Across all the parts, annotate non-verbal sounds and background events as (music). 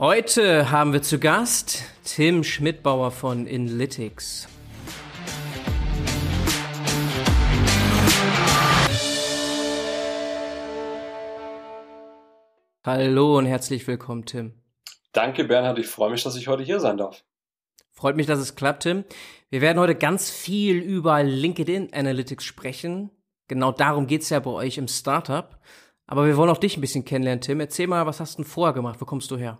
Heute haben wir zu Gast Tim Schmidbauer von Inlytics. Hallo und herzlich willkommen, Tim. Danke, Bernhard. Ich freue mich, dass ich heute hier sein darf. Freut mich, dass es klappt, Tim. Wir werden heute ganz viel über LinkedIn Analytics sprechen. Genau darum geht's ja bei euch im Startup. Aber wir wollen auch dich ein bisschen kennenlernen, Tim. Erzähl mal, was hast du denn vorher gemacht? Wo kommst du her?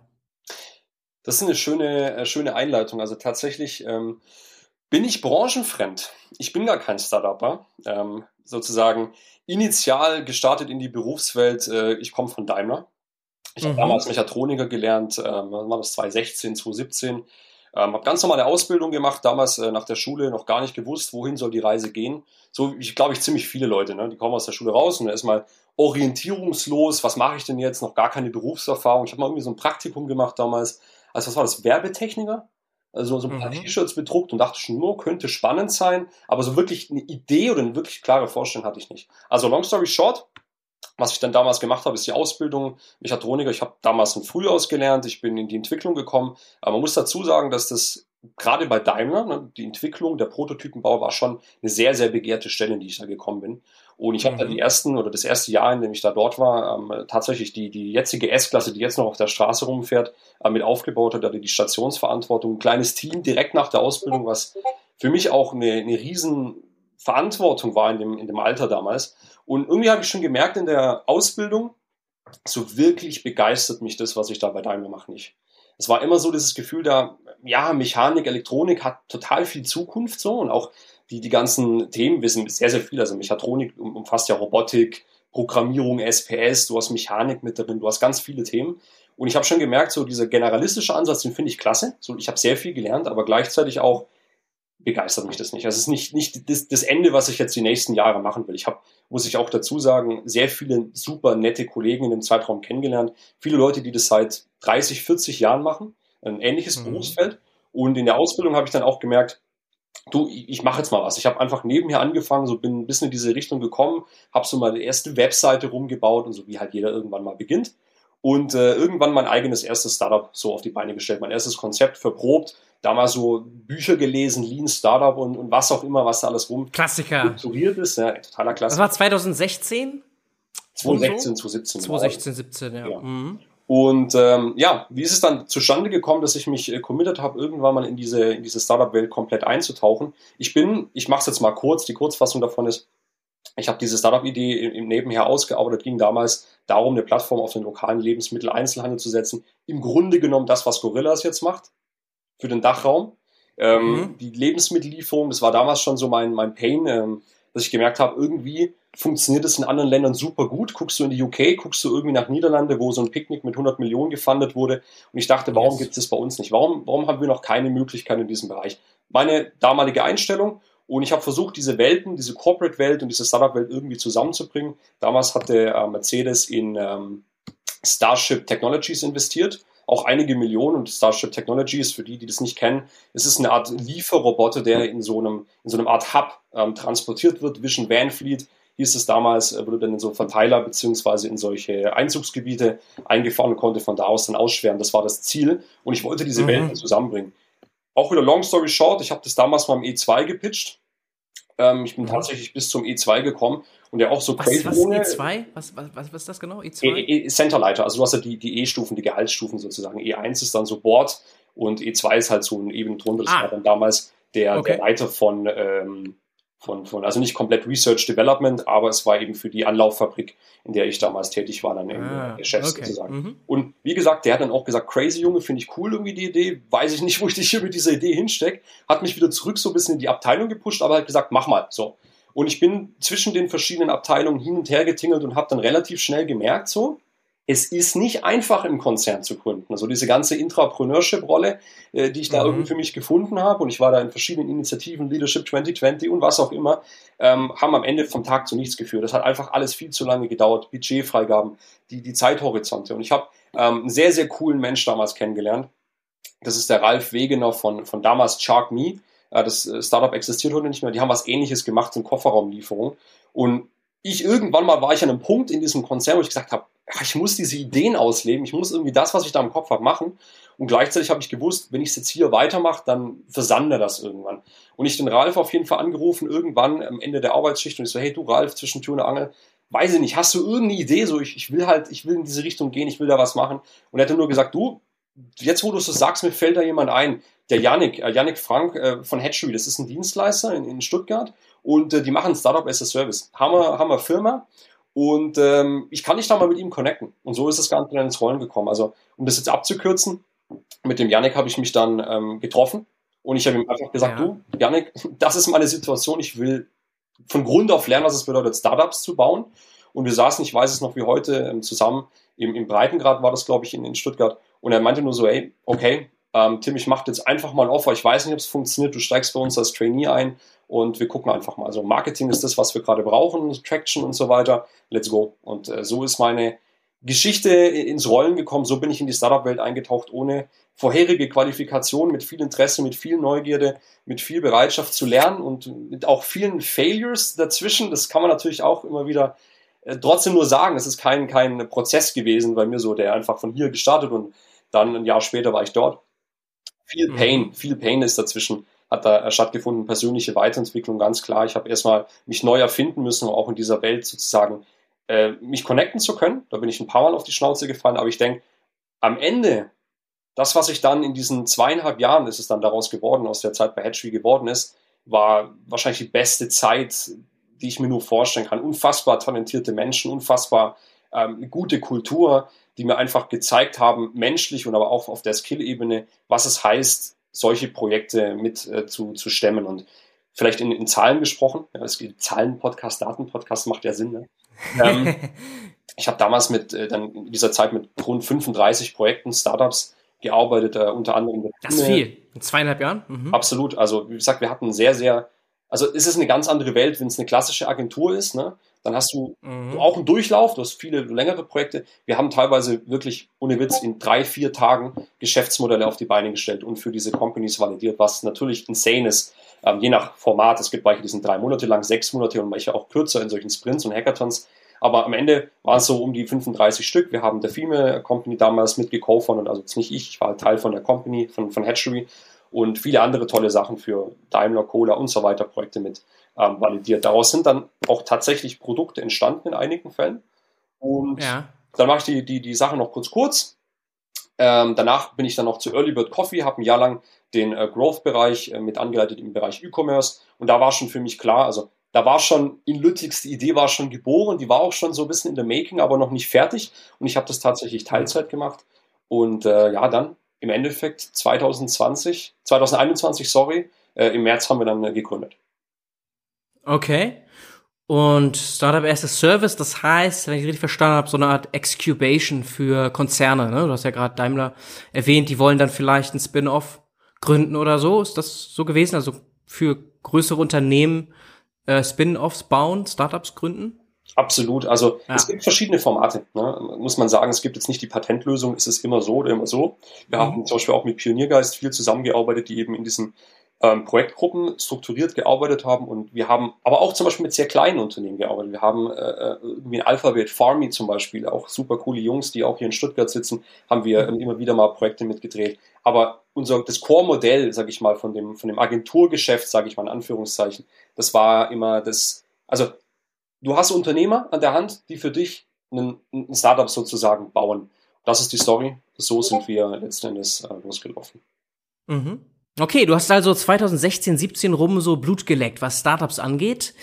Das ist eine schöne, äh, schöne Einleitung. Also tatsächlich ähm, bin ich branchenfremd. Ich bin gar kein Startupper. Ähm, sozusagen initial gestartet in die Berufswelt. Äh, ich komme von Daimler. Ich mhm. habe damals Mechatroniker gelernt, äh, war das 2016, 2017. Ähm, habe ganz normale Ausbildung gemacht, damals äh, nach der Schule noch gar nicht gewusst, wohin soll die Reise gehen. So, ich glaube ich, ziemlich viele Leute, ne? die kommen aus der Schule raus und erstmal orientierungslos, was mache ich denn jetzt, noch gar keine Berufserfahrung. Ich habe mal irgendwie so ein Praktikum gemacht damals, also was war das, Werbetechniker? Also so ein paar mhm. T-Shirts bedruckt und dachte schon, nur könnte spannend sein, aber so wirklich eine Idee oder eine wirklich klare Vorstellung hatte ich nicht. Also long story short, was ich dann damals gemacht habe, ist die Ausbildung Mechatroniker. Ich habe damals ein Frühjahr gelernt, ich bin in die Entwicklung gekommen. Aber man muss dazu sagen, dass das gerade bei Daimler, ne, die Entwicklung, der Prototypenbau war schon eine sehr, sehr begehrte Stelle, in die ich da gekommen bin. Und ich mhm. habe dann die ersten oder das erste Jahr, in dem ich da dort war, ähm, tatsächlich die, die jetzige S-Klasse, die jetzt noch auf der Straße rumfährt, äh, mit aufgebaut hat, hatte die Stationsverantwortung, ein kleines Team direkt nach der Ausbildung, was für mich auch eine, eine riesen Verantwortung war in dem, in dem Alter damals. Und irgendwie habe ich schon gemerkt in der Ausbildung, so wirklich begeistert mich das, was ich da bei Daimler mache, nicht. Es war immer so dieses Gefühl da, ja, Mechanik, Elektronik hat total viel Zukunft so und auch die, die ganzen Themen wissen sehr, sehr viel. Also Mechatronik umfasst ja Robotik, Programmierung, SPS, du hast Mechanik mit drin, du hast ganz viele Themen. Und ich habe schon gemerkt, so dieser generalistische Ansatz, den finde ich klasse. So, ich habe sehr viel gelernt, aber gleichzeitig auch begeistert mich das nicht. Also es ist nicht, nicht das, das Ende, was ich jetzt die nächsten Jahre machen will. Ich habe, muss ich auch dazu sagen, sehr viele super nette Kollegen in dem Zeitraum kennengelernt. Viele Leute, die das seit 30, 40 Jahren machen, ein ähnliches mhm. Berufsfeld. Und in der Ausbildung habe ich dann auch gemerkt, du, ich mache jetzt mal was. Ich habe einfach nebenher angefangen, so bin ein bisschen in diese Richtung gekommen, habe so mal die erste Webseite rumgebaut und so wie halt jeder irgendwann mal beginnt. Und äh, irgendwann mein eigenes erstes Startup so auf die Beine gestellt, mein erstes Konzept verprobt, damals so Bücher gelesen, Lean Startup und, und was auch immer, was da alles rum Klassiker. strukturiert ist. Ja, totaler Klassiker. Das war 2016? 2016, 2017. 2016, 17, ja. ja. Mhm. Und ähm, ja, wie ist es dann zustande gekommen, dass ich mich äh, committed habe, irgendwann mal in diese, in diese Startup-Welt komplett einzutauchen? Ich bin, ich mache es jetzt mal kurz, die Kurzfassung davon ist, ich habe diese Startup-Idee im Nebenher ausgearbeitet, ging damals darum, eine Plattform auf den lokalen Lebensmitteleinzelhandel zu setzen. Im Grunde genommen das, was Gorillas jetzt macht für den Dachraum. Ähm, mhm. Die Lebensmittellieferung, das war damals schon so mein, mein Pain, ähm, dass ich gemerkt habe, irgendwie funktioniert es in anderen Ländern super gut. Guckst du in die UK, guckst du irgendwie nach Niederlande, wo so ein Picknick mit 100 Millionen gefundet wurde. Und ich dachte, warum yes. gibt es das bei uns nicht? Warum, warum haben wir noch keine Möglichkeit in diesem Bereich? Meine damalige Einstellung. Und ich habe versucht, diese Welten, diese Corporate-Welt und diese Startup-Welt irgendwie zusammenzubringen. Damals hatte äh, Mercedes in ähm, Starship Technologies investiert auch einige Millionen und Starship Technologies, für die, die das nicht kennen, es ist eine Art Lieferroboter, der in so einem, in so einem Art Hub ähm, transportiert wird. Vision Van Fleet hieß es damals, äh, wurde dann in so Verteiler beziehungsweise in solche Einzugsgebiete eingefahren und konnte von da aus dann ausschweren. Das war das Ziel und ich wollte diese mhm. Welten zusammenbringen. Auch wieder long story short, ich habe das damals mal im E2 gepitcht. Ähm, ich bin mhm. tatsächlich bis zum E2 gekommen und der auch so was, crazy was, ohne. E2? Was, was, was, ist das genau? E2? E, e, Centerleiter, also du hast ja die, die E-Stufen, die Gehaltsstufen sozusagen. E1 ist dann so Board und E2 ist halt so ein Ebene drunter. Das ah. war dann damals der, okay. der Leiter von, ähm, von, von, also nicht komplett Research Development, aber es war eben für die Anlauffabrik, in der ich damals tätig war, dann ah, der Chef okay. sozusagen. Mhm. Und wie gesagt, der hat dann auch gesagt, crazy Junge, finde ich cool irgendwie die Idee, weiß ich nicht, (laughs) wo ich dich hier mit dieser Idee hinstecke, hat mich wieder zurück so ein bisschen in die Abteilung gepusht, aber hat gesagt, mach mal, so. Und ich bin zwischen den verschiedenen Abteilungen hin und her getingelt und habe dann relativ schnell gemerkt, so, es ist nicht einfach im Konzern zu gründen. Also diese ganze Intrapreneurship-Rolle, äh, die ich da mhm. irgendwie für mich gefunden habe, und ich war da in verschiedenen Initiativen, Leadership 2020 und was auch immer, ähm, haben am Ende vom Tag zu nichts geführt. Das hat einfach alles viel zu lange gedauert, Budgetfreigaben, die, die Zeithorizonte. Und ich habe ähm, einen sehr, sehr coolen Mensch damals kennengelernt. Das ist der Ralf Wegener von, von damals Shark Me. Äh, das äh, Startup existiert heute nicht mehr. Die haben was ähnliches gemacht in Kofferraumlieferung. Und ich irgendwann mal war ich an einem Punkt in diesem Konzern, wo ich gesagt habe, ich muss diese Ideen ausleben, ich muss irgendwie das, was ich da im Kopf habe, machen. Und gleichzeitig habe ich gewusst, wenn ich es jetzt hier weitermache, dann versande das irgendwann. Und ich den Ralf auf jeden Fall angerufen, irgendwann am Ende der Arbeitsschicht und ich so, hey du Ralf, zwischen Tür und Angel, weiß ich nicht, hast du irgendeine Idee? So, ich, ich will halt, ich will in diese Richtung gehen, ich will da was machen. Und er hat nur gesagt, du, jetzt wo du es so sagst, mir fällt da jemand ein. Der Yannick, äh, Yannick Frank äh, von Hatchery, das ist ein Dienstleister in, in Stuttgart und äh, die machen Startup as a Service. Hammer, Hammer Firma. Und ähm, ich kann dich da mal mit ihm connecten. Und so ist das Ganze dann ins Rollen gekommen. Also, um das jetzt abzukürzen, mit dem Yannick habe ich mich dann ähm, getroffen und ich habe ihm einfach gesagt, ja. du, Yannick, (laughs) das ist meine Situation. Ich will von Grund auf lernen, was es bedeutet, Startups zu bauen. Und wir saßen, ich weiß es noch wie heute, ähm, zusammen im, im Breitengrad war das, glaube ich, in, in Stuttgart. Und er meinte nur so, ey, okay, ähm, Tim, ich mache jetzt einfach mal ein Offer. Ich weiß nicht, ob es funktioniert. Du steigst bei uns als Trainee ein und wir gucken einfach mal. Also Marketing ist das, was wir gerade brauchen, Traction und so weiter. Let's go. Und äh, so ist meine Geschichte ins Rollen gekommen. So bin ich in die Startup-Welt eingetaucht, ohne vorherige Qualifikation, mit viel Interesse, mit viel Neugierde, mit viel Bereitschaft zu lernen und mit auch vielen Failures dazwischen. Das kann man natürlich auch immer wieder äh, trotzdem nur sagen. Es ist kein, kein Prozess gewesen bei mir so, der einfach von hier gestartet und dann ein Jahr später war ich dort. Viel mhm. Pain, viel Pain ist dazwischen, hat da stattgefunden, persönliche Weiterentwicklung, ganz klar. Ich habe erstmal mich neu erfinden müssen, auch in dieser Welt sozusagen äh, mich connecten zu können. Da bin ich ein paar Mal auf die Schnauze gefallen, aber ich denke, am Ende, das, was ich dann in diesen zweieinhalb Jahren, ist es dann daraus geworden, aus der Zeit bei Hatchery geworden ist, war wahrscheinlich die beste Zeit, die ich mir nur vorstellen kann. Unfassbar talentierte Menschen, unfassbar ähm, gute Kultur, die mir einfach gezeigt haben, menschlich und aber auch auf der Skill-Ebene, was es heißt, solche Projekte mit äh, zu, zu stemmen. Und vielleicht in, in Zahlen gesprochen, ja, es gibt Zahlen-Podcast, Daten-Podcast macht ja Sinn. Ne? (laughs) ähm, ich habe damals mit äh, dann in dieser Zeit mit rund 35 Projekten, Startups gearbeitet, äh, unter anderem. Das ist viel. In zweieinhalb Jahren? Mhm. Absolut. Also wie gesagt, wir hatten sehr, sehr, also es ist eine ganz andere Welt, wenn es eine klassische Agentur ist. Ne? Dann hast du mhm. auch einen Durchlauf, du hast viele längere Projekte. Wir haben teilweise wirklich, ohne Witz, in drei, vier Tagen Geschäftsmodelle auf die Beine gestellt und für diese Companies validiert, was natürlich insane ist, ähm, je nach Format. Es gibt welche, die sind drei Monate lang, sechs Monate und manche auch kürzer in solchen Sprints und Hackathons. Aber am Ende waren es so um die 35 Stück. Wir haben der Female Company damals mitgekauft und also jetzt nicht ich, ich war Teil von der Company, von, von Hatchery und viele andere tolle Sachen für Daimler, Cola und so weiter Projekte mit ähm, validiert. Daraus sind dann auch tatsächlich Produkte entstanden in einigen Fällen. Und ja. dann mache ich die, die, die Sache noch kurz kurz. Ähm, danach bin ich dann noch zu Early Bird Coffee, habe ein Jahr lang den äh, Growth-Bereich äh, mit angeleitet im Bereich E-Commerce. Und da war schon für mich klar, also da war schon in Lüttix, die Idee war schon geboren, die war auch schon so ein bisschen in der Making, aber noch nicht fertig. Und ich habe das tatsächlich Teilzeit gemacht. Und äh, ja, dann im Endeffekt 2020, 2021, sorry, äh, im März haben wir dann äh, gegründet. Okay. Und Startup as a Service, das heißt, wenn ich richtig verstanden habe, so eine Art Excubation für Konzerne. Ne? Du hast ja gerade Daimler erwähnt, die wollen dann vielleicht ein Spin-off gründen oder so. Ist das so gewesen? Also für größere Unternehmen äh, Spin-offs bauen, Startups gründen? Absolut. Also ja. es gibt verschiedene Formate. Ne? Muss man sagen, es gibt jetzt nicht die Patentlösung, es ist immer so oder immer so. Wir mhm. haben zum Beispiel auch mit Pioniergeist viel zusammengearbeitet, die eben in diesen ähm, Projektgruppen strukturiert gearbeitet haben und wir haben aber auch zum Beispiel mit sehr kleinen Unternehmen gearbeitet. Wir haben äh, äh irgendwie ein Alphabet, Farmy zum Beispiel, auch super coole Jungs, die auch hier in Stuttgart sitzen, haben wir ähm, immer wieder mal Projekte mitgedreht. Aber unser das Core-Modell, sage ich mal, von dem von dem Agenturgeschäft, sage ich mal in Anführungszeichen, das war immer das. Also du hast Unternehmer an der Hand, die für dich ein, ein Startup sozusagen bauen. Das ist die Story. So sind wir letzten Endes äh, losgelaufen. Mhm. Okay, du hast also 2016, 17 rum so Blut geleckt, was Startups angeht.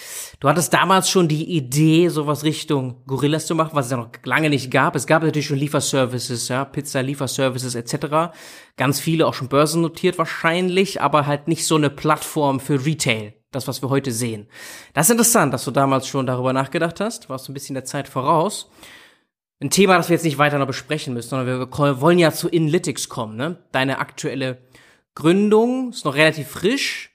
Du hattest damals schon die Idee, sowas Richtung Gorillas zu machen, was es ja noch lange nicht gab. Es gab natürlich schon Lieferservices, ja, Pizza-Lieferservices etc. Ganz viele auch schon börsennotiert wahrscheinlich, aber halt nicht so eine Plattform für Retail. Das, was wir heute sehen. Das ist interessant, dass du damals schon darüber nachgedacht hast. Warst du ein bisschen der Zeit voraus. Ein Thema, das wir jetzt nicht weiter noch besprechen müssen, sondern wir wollen ja zu Inlytics kommen, ne? Deine aktuelle Gründung, ist noch relativ frisch.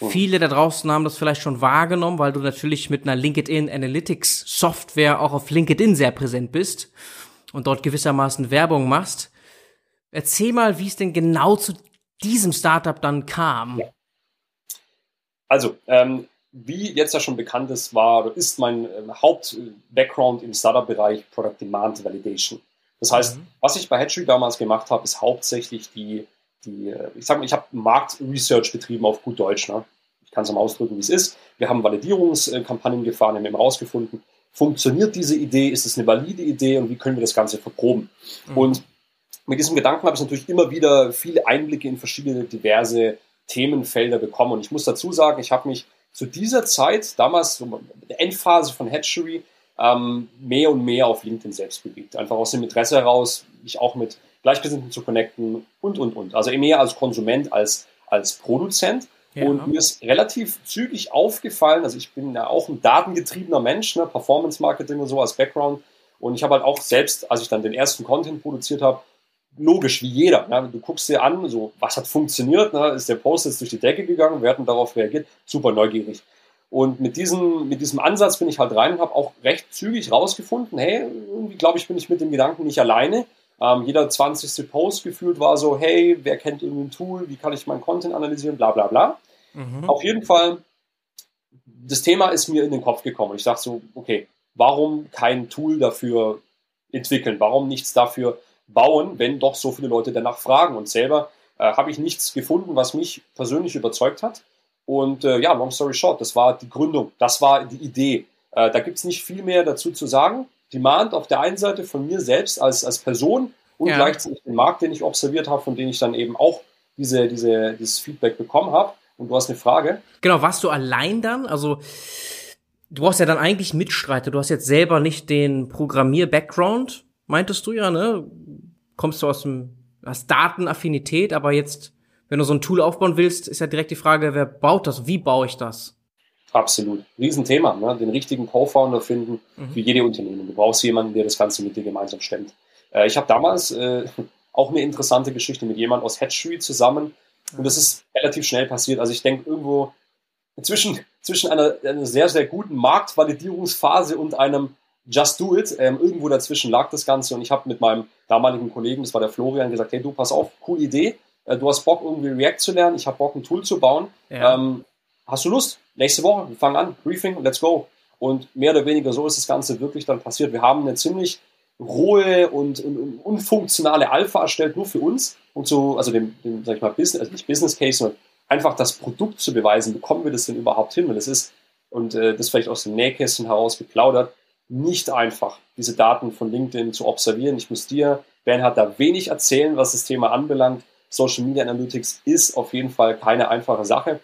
Oh. Viele da draußen haben das vielleicht schon wahrgenommen, weil du natürlich mit einer LinkedIn Analytics Software auch auf LinkedIn sehr präsent bist und dort gewissermaßen Werbung machst. Erzähl mal, wie es denn genau zu diesem Startup dann kam. Ja. Also, ähm, wie jetzt ja schon bekannt ist, war oder ist mein äh, Haupt-Background im Startup-Bereich Product Demand Validation. Das heißt, mhm. was ich bei Hatchery damals gemacht habe, ist hauptsächlich die, die ich sag mal, ich habe Marktresearch betrieben auf gut Deutsch. Ne? Ich kann es mal ausdrücken, wie es ist. Wir haben Validierungskampagnen gefahren, haben herausgefunden, funktioniert diese Idee, ist es eine valide Idee und wie können wir das Ganze verproben. Mhm. Und mit diesem Gedanken habe ich natürlich immer wieder viele Einblicke in verschiedene diverse Themenfelder bekommen. Und ich muss dazu sagen, ich habe mich zu dieser Zeit, damals so der Endphase von Hatchery, ähm, mehr und mehr auf LinkedIn selbst bewegt. Einfach aus dem Interesse heraus, mich auch mit Gleichgesinnten zu connecten und, und, und. Also mehr als Konsument als, als Produzent. Ja. Und mir ist relativ zügig aufgefallen, also ich bin ja auch ein datengetriebener Mensch, ne, Performance Marketing und so als Background. Und ich habe halt auch selbst, als ich dann den ersten Content produziert habe, logisch wie jeder. Ne? Du guckst dir an, so was hat funktioniert, ne? ist der Post jetzt durch die Decke gegangen, wir hatten darauf reagiert, super neugierig. Und mit diesem, mit diesem Ansatz bin ich halt rein und habe auch recht zügig rausgefunden, hey, irgendwie glaube ich, bin ich mit dem Gedanken nicht alleine. Ähm, jeder 20. Post gefühlt war so, hey, wer kennt irgendein Tool, wie kann ich meinen Content analysieren, bla bla bla. Mhm. Auf jeden Fall, das Thema ist mir in den Kopf gekommen. Ich dachte so, okay, warum kein Tool dafür entwickeln? Warum nichts dafür bauen, wenn doch so viele Leute danach fragen. Und selber äh, habe ich nichts gefunden, was mich persönlich überzeugt hat. Und äh, ja, long story short, das war die Gründung, das war die Idee. Äh, da gibt es nicht viel mehr dazu zu sagen. Demand auf der einen Seite von mir selbst als, als Person und ja. gleichzeitig den Markt, den ich observiert habe, von dem ich dann eben auch diese, diese, dieses Feedback bekommen habe. Und du hast eine Frage. Genau, warst du allein dann? Also du brauchst ja dann eigentlich Mitstreiter. Du hast jetzt selber nicht den Programmier-Background, meintest du ja, ne? Kommst du aus dem, hast Datenaffinität, aber jetzt, wenn du so ein Tool aufbauen willst, ist ja direkt die Frage, wer baut das? Wie baue ich das? Absolut. Riesenthema, ne? den richtigen Co-Founder finden mhm. für jede Unternehmen. Du brauchst jemanden, der das Ganze mit dir gemeinsam stemmt. Äh, ich habe damals äh, (laughs) auch eine interessante Geschichte mit jemand aus Hatchery zusammen und das ist relativ schnell passiert. Also ich denke irgendwo zwischen, zwischen einer, einer sehr, sehr guten Marktvalidierungsphase und einem Just Do It. Ähm, irgendwo dazwischen lag das Ganze und ich habe mit meinem damaligen Kollegen, das war der Florian, gesagt, hey du, pass auf, coole Idee. Äh, du hast Bock, irgendwie React zu lernen. Ich habe Bock, ein Tool zu bauen. Ja. Ähm, hast du Lust? Nächste Woche, wir fangen an, Briefing, let's go. Und mehr oder weniger so ist das Ganze wirklich dann passiert. Wir haben eine ziemlich rohe und, unfunktionale Alpha erstellt, nur für uns. Und so, also dem, dem sag ich mal, Business, also nicht Business Case, sondern einfach das Produkt zu beweisen, bekommen wir das denn überhaupt hin? Und das ist, und äh, das vielleicht aus dem Nähkästchen heraus geplaudert, nicht einfach, diese Daten von LinkedIn zu observieren. Ich muss dir, Bernhard, da wenig erzählen, was das Thema anbelangt. Social Media Analytics ist auf jeden Fall keine einfache Sache.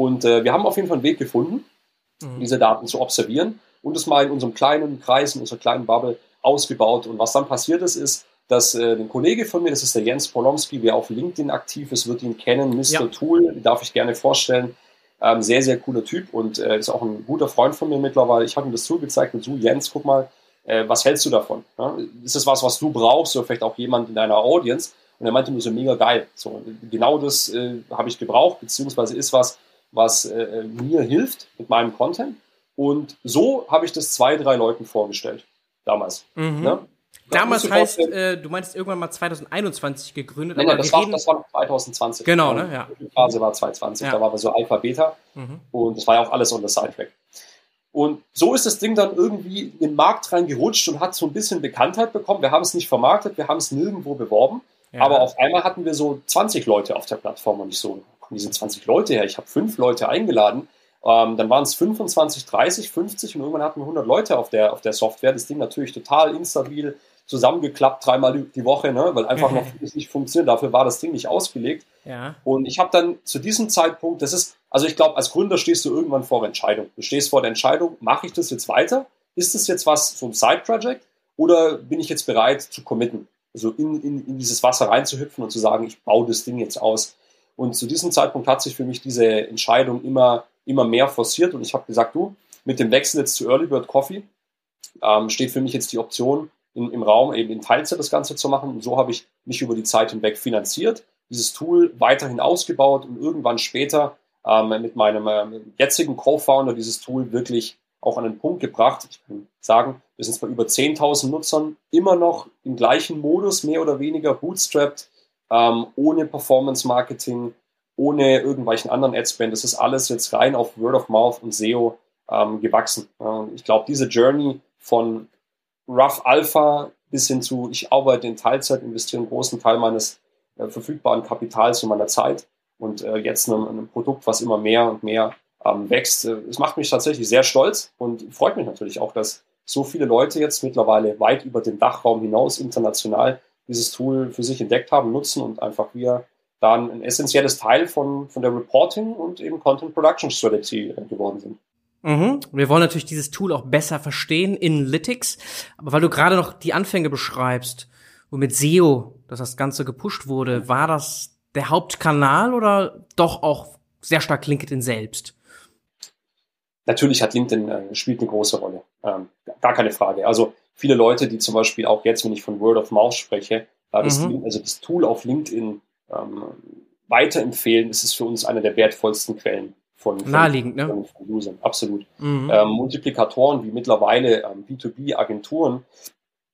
Und äh, wir haben auf jeden Fall einen Weg gefunden, mhm. diese Daten zu observieren und es mal in unserem kleinen Kreis, in unserer kleinen Bubble ausgebaut. Und was dann passiert ist, ist, dass äh, ein Kollege von mir, das ist der Jens Polomski, der auf LinkedIn aktiv ist, wird ihn kennen, Mr. Ja. Tool, darf ich gerne vorstellen. Ähm, sehr, sehr cooler Typ und äh, ist auch ein guter Freund von mir mittlerweile. Ich habe ihm das zugezeigt und so, Jens, guck mal, äh, was hältst du davon? Ja? Ist das was, was du brauchst oder vielleicht auch jemand in deiner Audience? Und er meinte mir so, mega geil. So, genau das äh, habe ich gebraucht, beziehungsweise ist was, was äh, mir hilft mit meinem Content. Und so habe ich das zwei, drei Leuten vorgestellt. Damals. Mhm. Ne? Damals heißt, äh, du meinst irgendwann mal 2021 gegründet. Nein, nein das, war, das war 2020. Genau, ne? Ja. Die Phase war 2020, ja. da war wir so Alpha, Beta mhm. und das war ja auch alles on the Sidetrack. Und so ist das Ding dann irgendwie in den Markt reingerutscht und hat so ein bisschen Bekanntheit bekommen. Wir haben es nicht vermarktet, wir haben es nirgendwo beworben, ja. aber auf einmal hatten wir so 20 Leute auf der Plattform und ich so, kommen diese 20 Leute her? Ich habe fünf Leute eingeladen. Ähm, dann waren es 25, 30, 50 und irgendwann hatten wir 100 Leute auf der, auf der Software. Das Ding natürlich total instabil, zusammengeklappt dreimal die Woche, ne? weil einfach noch (laughs) nicht funktioniert. Dafür war das Ding nicht ausgelegt. Ja. Und ich habe dann zu diesem Zeitpunkt, das ist, also ich glaube, als Gründer stehst du irgendwann vor der Entscheidung. Du stehst vor der Entscheidung, mache ich das jetzt weiter? Ist das jetzt was, so ein Side-Project? Oder bin ich jetzt bereit zu committen? Also in, in, in dieses Wasser reinzuhüpfen und zu sagen, ich baue das Ding jetzt aus. Und zu diesem Zeitpunkt hat sich für mich diese Entscheidung immer, immer mehr forciert und ich habe gesagt, du, mit dem Wechsel jetzt zu Early Bird Coffee ähm, steht für mich jetzt die Option, in, im Raum eben in Teilzeit das Ganze zu machen. Und so habe ich mich über die Zeit hinweg finanziert, dieses Tool weiterhin ausgebaut und irgendwann später ähm, mit meinem äh, jetzigen Co-Founder dieses Tool wirklich auch an den Punkt gebracht. Ich kann sagen, wir sind bei über 10.000 Nutzern immer noch im gleichen Modus, mehr oder weniger bootstrapped, ähm, ohne Performance Marketing, ohne irgendwelchen anderen Adspend. Das ist alles jetzt rein auf Word of Mouth und SEO ähm, gewachsen. Und ich glaube, diese Journey von Rough Alpha bis hin zu, ich arbeite in Teilzeit, investiere einen großen Teil meines äh, verfügbaren Kapitals und meiner Zeit und äh, jetzt einem, einem, Produkt, was immer mehr und mehr ähm, wächst. Es macht mich tatsächlich sehr stolz und freut mich natürlich auch, dass so viele Leute jetzt mittlerweile weit über den Dachraum hinaus international dieses Tool für sich entdeckt haben, nutzen und einfach wir dann ein essentielles Teil von, von der Reporting und eben Content Production Strategy geworden sind. Mhm. Wir wollen natürlich dieses Tool auch besser verstehen in Lytics, aber weil du gerade noch die Anfänge beschreibst, womit SEO, dass das Ganze gepusht wurde, war das der Hauptkanal oder doch auch sehr stark LinkedIn selbst? Natürlich hat LinkedIn äh, spielt eine große Rolle, ähm, gar keine Frage. Also viele Leute, die zum Beispiel auch jetzt, wenn ich von Word of Mouth spreche, äh, das, mhm. also das Tool auf LinkedIn ähm, weiterempfehlen, das ist für uns eine der wertvollsten Quellen von, von, Naheliegend, ne? von, von Usern. Absolut. Mhm. Ähm, Multiplikatoren wie mittlerweile ähm, B2B-Agenturen,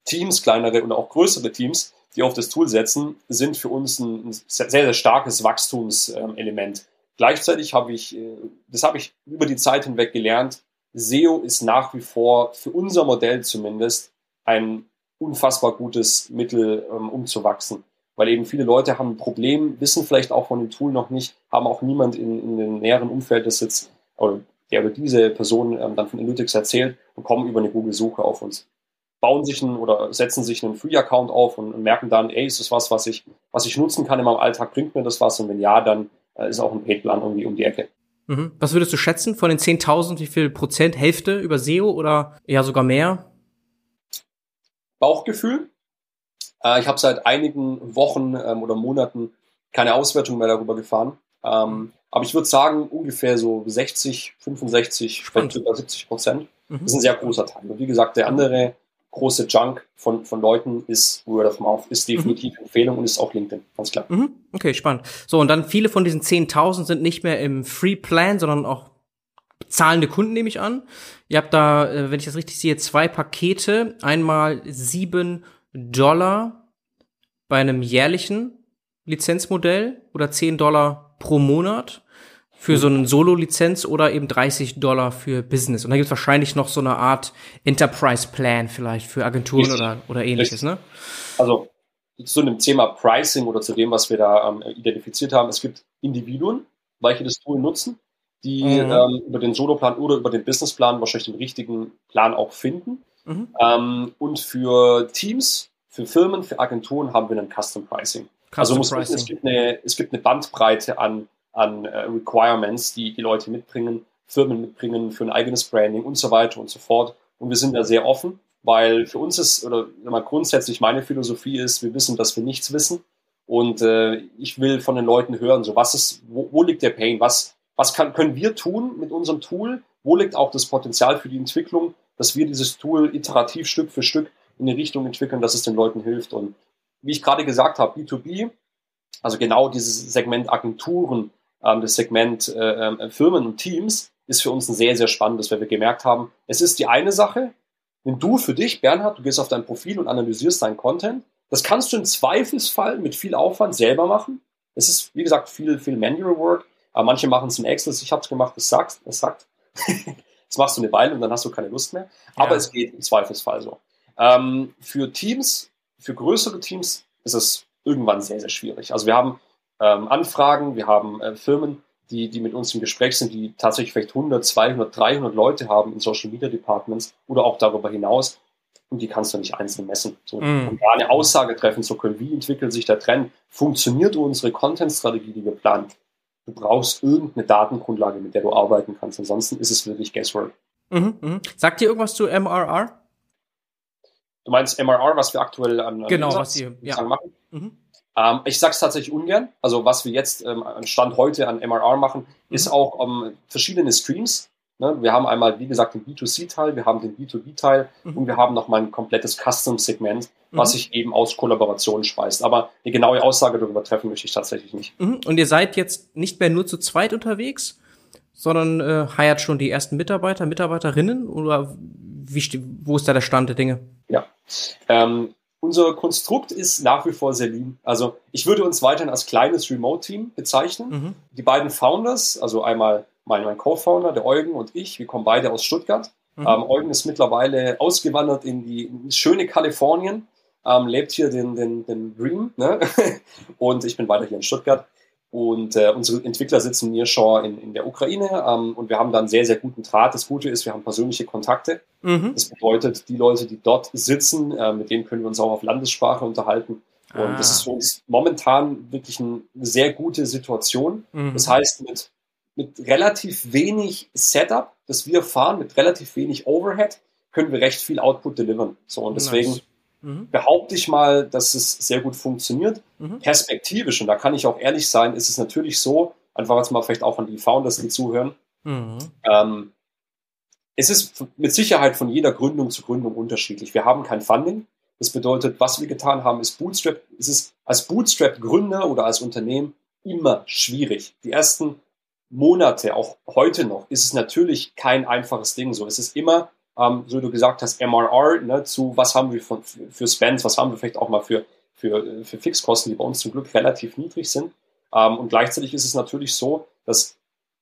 Teams, kleinere und auch größere Teams, die auf das Tool setzen, sind für uns ein, ein sehr, sehr starkes Wachstumselement. Gleichzeitig habe ich, äh, das habe ich über die Zeit hinweg gelernt, SEO ist nach wie vor für unser Modell zumindest ein unfassbar gutes Mittel, ähm, um zu wachsen weil eben viele Leute haben ein Problem, wissen vielleicht auch von dem Tool noch nicht, haben auch niemand in, in dem näheren Umfeld, das jetzt, der über diese Person ähm, dann von Analytics erzählt und kommen über eine Google-Suche auf uns. Bauen sich einen oder setzen sich einen Free-Account auf und, und, merken dann, ey, ist das was, was ich, was ich nutzen kann in meinem Alltag, bringt mir das was? Und wenn ja, dann ist auch ein Paid-Plan irgendwie um die Ecke. Mhm. Was würdest du schätzen von den 10.000, wie viel Prozent, Hälfte über SEO oder ja sogar mehr? Bauchgefühl, äh, ich habe seit einigen Wochen ähm, oder Monaten keine Auswertung mehr darüber gefahren. Ähm, aber ich würde sagen, ungefähr so 60, 65, vielleicht sogar 70 Prozent. Mhm. Das ist ein sehr großer Teil. Und wie gesagt, der andere große Junk von, von Leuten ist Word of Mouth, ist definitiv mhm. Empfehlung und ist auch LinkedIn, ganz klar. Mhm. Okay, spannend. So, und dann viele von diesen 10.000 sind nicht mehr im Free Plan, sondern auch zahlende Kunden, nehme ich an. Ihr habt da, äh, wenn ich das richtig sehe, zwei Pakete. Einmal sieben Dollar bei einem jährlichen Lizenzmodell oder 10 Dollar pro Monat für so einen Solo-Lizenz oder eben 30 Dollar für Business. Und da gibt es wahrscheinlich noch so eine Art Enterprise-Plan vielleicht für Agenturen oder, oder ähnliches, ne? Also zu dem Thema Pricing oder zu dem, was wir da ähm, identifiziert haben, es gibt Individuen, welche das Tool nutzen, die mhm. ähm, über den Solo-Plan oder über den Business-Plan wahrscheinlich den richtigen Plan auch finden. Mhm. Ähm, und für Teams, für Firmen, für Agenturen haben wir ein Custom Pricing. Custom also muss Pricing. Wissen, es, gibt eine, es gibt eine Bandbreite an, an äh, Requirements, die die Leute mitbringen, Firmen mitbringen für ein eigenes Branding und so weiter und so fort. Und wir sind da sehr offen, weil für uns ist, oder mal grundsätzlich meine Philosophie ist, wir wissen, dass wir nichts wissen. Und äh, ich will von den Leuten hören, so was ist, wo, wo liegt der Pain? Was, was kann, können wir tun mit unserem Tool? Wo liegt auch das Potenzial für die Entwicklung? dass wir dieses Tool iterativ Stück für Stück in eine Richtung entwickeln, dass es den Leuten hilft. Und wie ich gerade gesagt habe, B2B, also genau dieses Segment Agenturen, ähm, das Segment äh, äh, Firmen und Teams, ist für uns ein sehr, sehr spannendes, weil wir gemerkt haben, es ist die eine Sache, wenn du für dich, Bernhard, du gehst auf dein Profil und analysierst deinen Content, das kannst du im Zweifelsfall mit viel Aufwand selber machen. Es ist, wie gesagt, viel, viel Manual Work, aber manche machen es in Excel. Ich habe es gemacht, es sagt, es (laughs) sagt. Das machst du eine Weile und dann hast du keine Lust mehr. Aber ja. es geht im Zweifelsfall so. Ähm, für Teams, für größere Teams ist es irgendwann sehr, sehr schwierig. Also wir haben ähm, Anfragen, wir haben äh, Firmen, die, die mit uns im Gespräch sind, die tatsächlich vielleicht 100, 200, 300 Leute haben in Social Media Departments oder auch darüber hinaus. Und die kannst du nicht einzeln messen. So, mm. Und da eine Aussage treffen zu können, wie entwickelt sich der Trend? Funktioniert unsere Content-Strategie, die wir planen? Du brauchst irgendeine Datengrundlage, mit der du arbeiten kannst. Ansonsten ist es wirklich Guesswork. Mhm, mh. Sagt dir irgendwas zu MRR? Du meinst MRR, was wir aktuell an genau, was Sie, ja. machen? Mhm. Ähm, ich sage es tatsächlich ungern. Also was wir jetzt ähm, an Stand heute an MRR machen, mhm. ist auch ähm, verschiedene Streams. Ne? Wir haben einmal, wie gesagt, den B2C-Teil, wir haben den B2B-Teil mhm. und wir haben noch mal ein komplettes Custom-Segment, was mhm. sich eben aus Kollaborationen speist. Aber eine genaue Aussage darüber treffen möchte ich tatsächlich nicht. Mhm. Und ihr seid jetzt nicht mehr nur zu zweit unterwegs, sondern äh, heiert schon die ersten Mitarbeiter, Mitarbeiterinnen oder wie, wo ist da der Stand der Dinge? Ja, ähm, unser Konstrukt ist nach wie vor sehr lean. Also ich würde uns weiterhin als kleines Remote-Team bezeichnen. Mhm. Die beiden Founders, also einmal mein, mein Co-Founder, der Eugen und ich, wir kommen beide aus Stuttgart. Mhm. Ähm, Eugen ist mittlerweile ausgewandert in die in schöne Kalifornien, ähm, lebt hier den, den, den Dream ne? (laughs) und ich bin weiter hier in Stuttgart. Und äh, unsere Entwickler sitzen nearshore in, in der Ukraine ähm, und wir haben dann sehr, sehr guten Draht. Das Gute ist, wir haben persönliche Kontakte. Mhm. Das bedeutet, die Leute, die dort sitzen, äh, mit denen können wir uns auch auf Landessprache unterhalten. Und ah. das ist für uns momentan wirklich eine sehr gute Situation. Mhm. Das heißt, mit, mit relativ wenig Setup, das wir fahren, mit relativ wenig Overhead, können wir recht viel Output delivern. So, und deswegen nice mhm. behaupte ich mal, dass es sehr gut funktioniert. Mhm. Perspektivisch, und da kann ich auch ehrlich sein, ist es natürlich so, einfach jetzt mal vielleicht auch an die Founders, die zuhören, mhm. ähm, es ist mit Sicherheit von jeder Gründung zu Gründung unterschiedlich. Wir haben kein Funding. Das bedeutet, was wir getan haben, ist Bootstrap. Es ist als Bootstrap-Gründer oder als Unternehmen immer schwierig. Die ersten Monate, auch heute noch, ist es natürlich kein einfaches Ding. So, es ist immer ähm, so wie du gesagt hast, MRR, ne, zu was haben wir für, für Spends, was haben wir vielleicht auch mal für, für, für Fixkosten, die bei uns zum Glück relativ niedrig sind. Ähm, und gleichzeitig ist es natürlich so, dass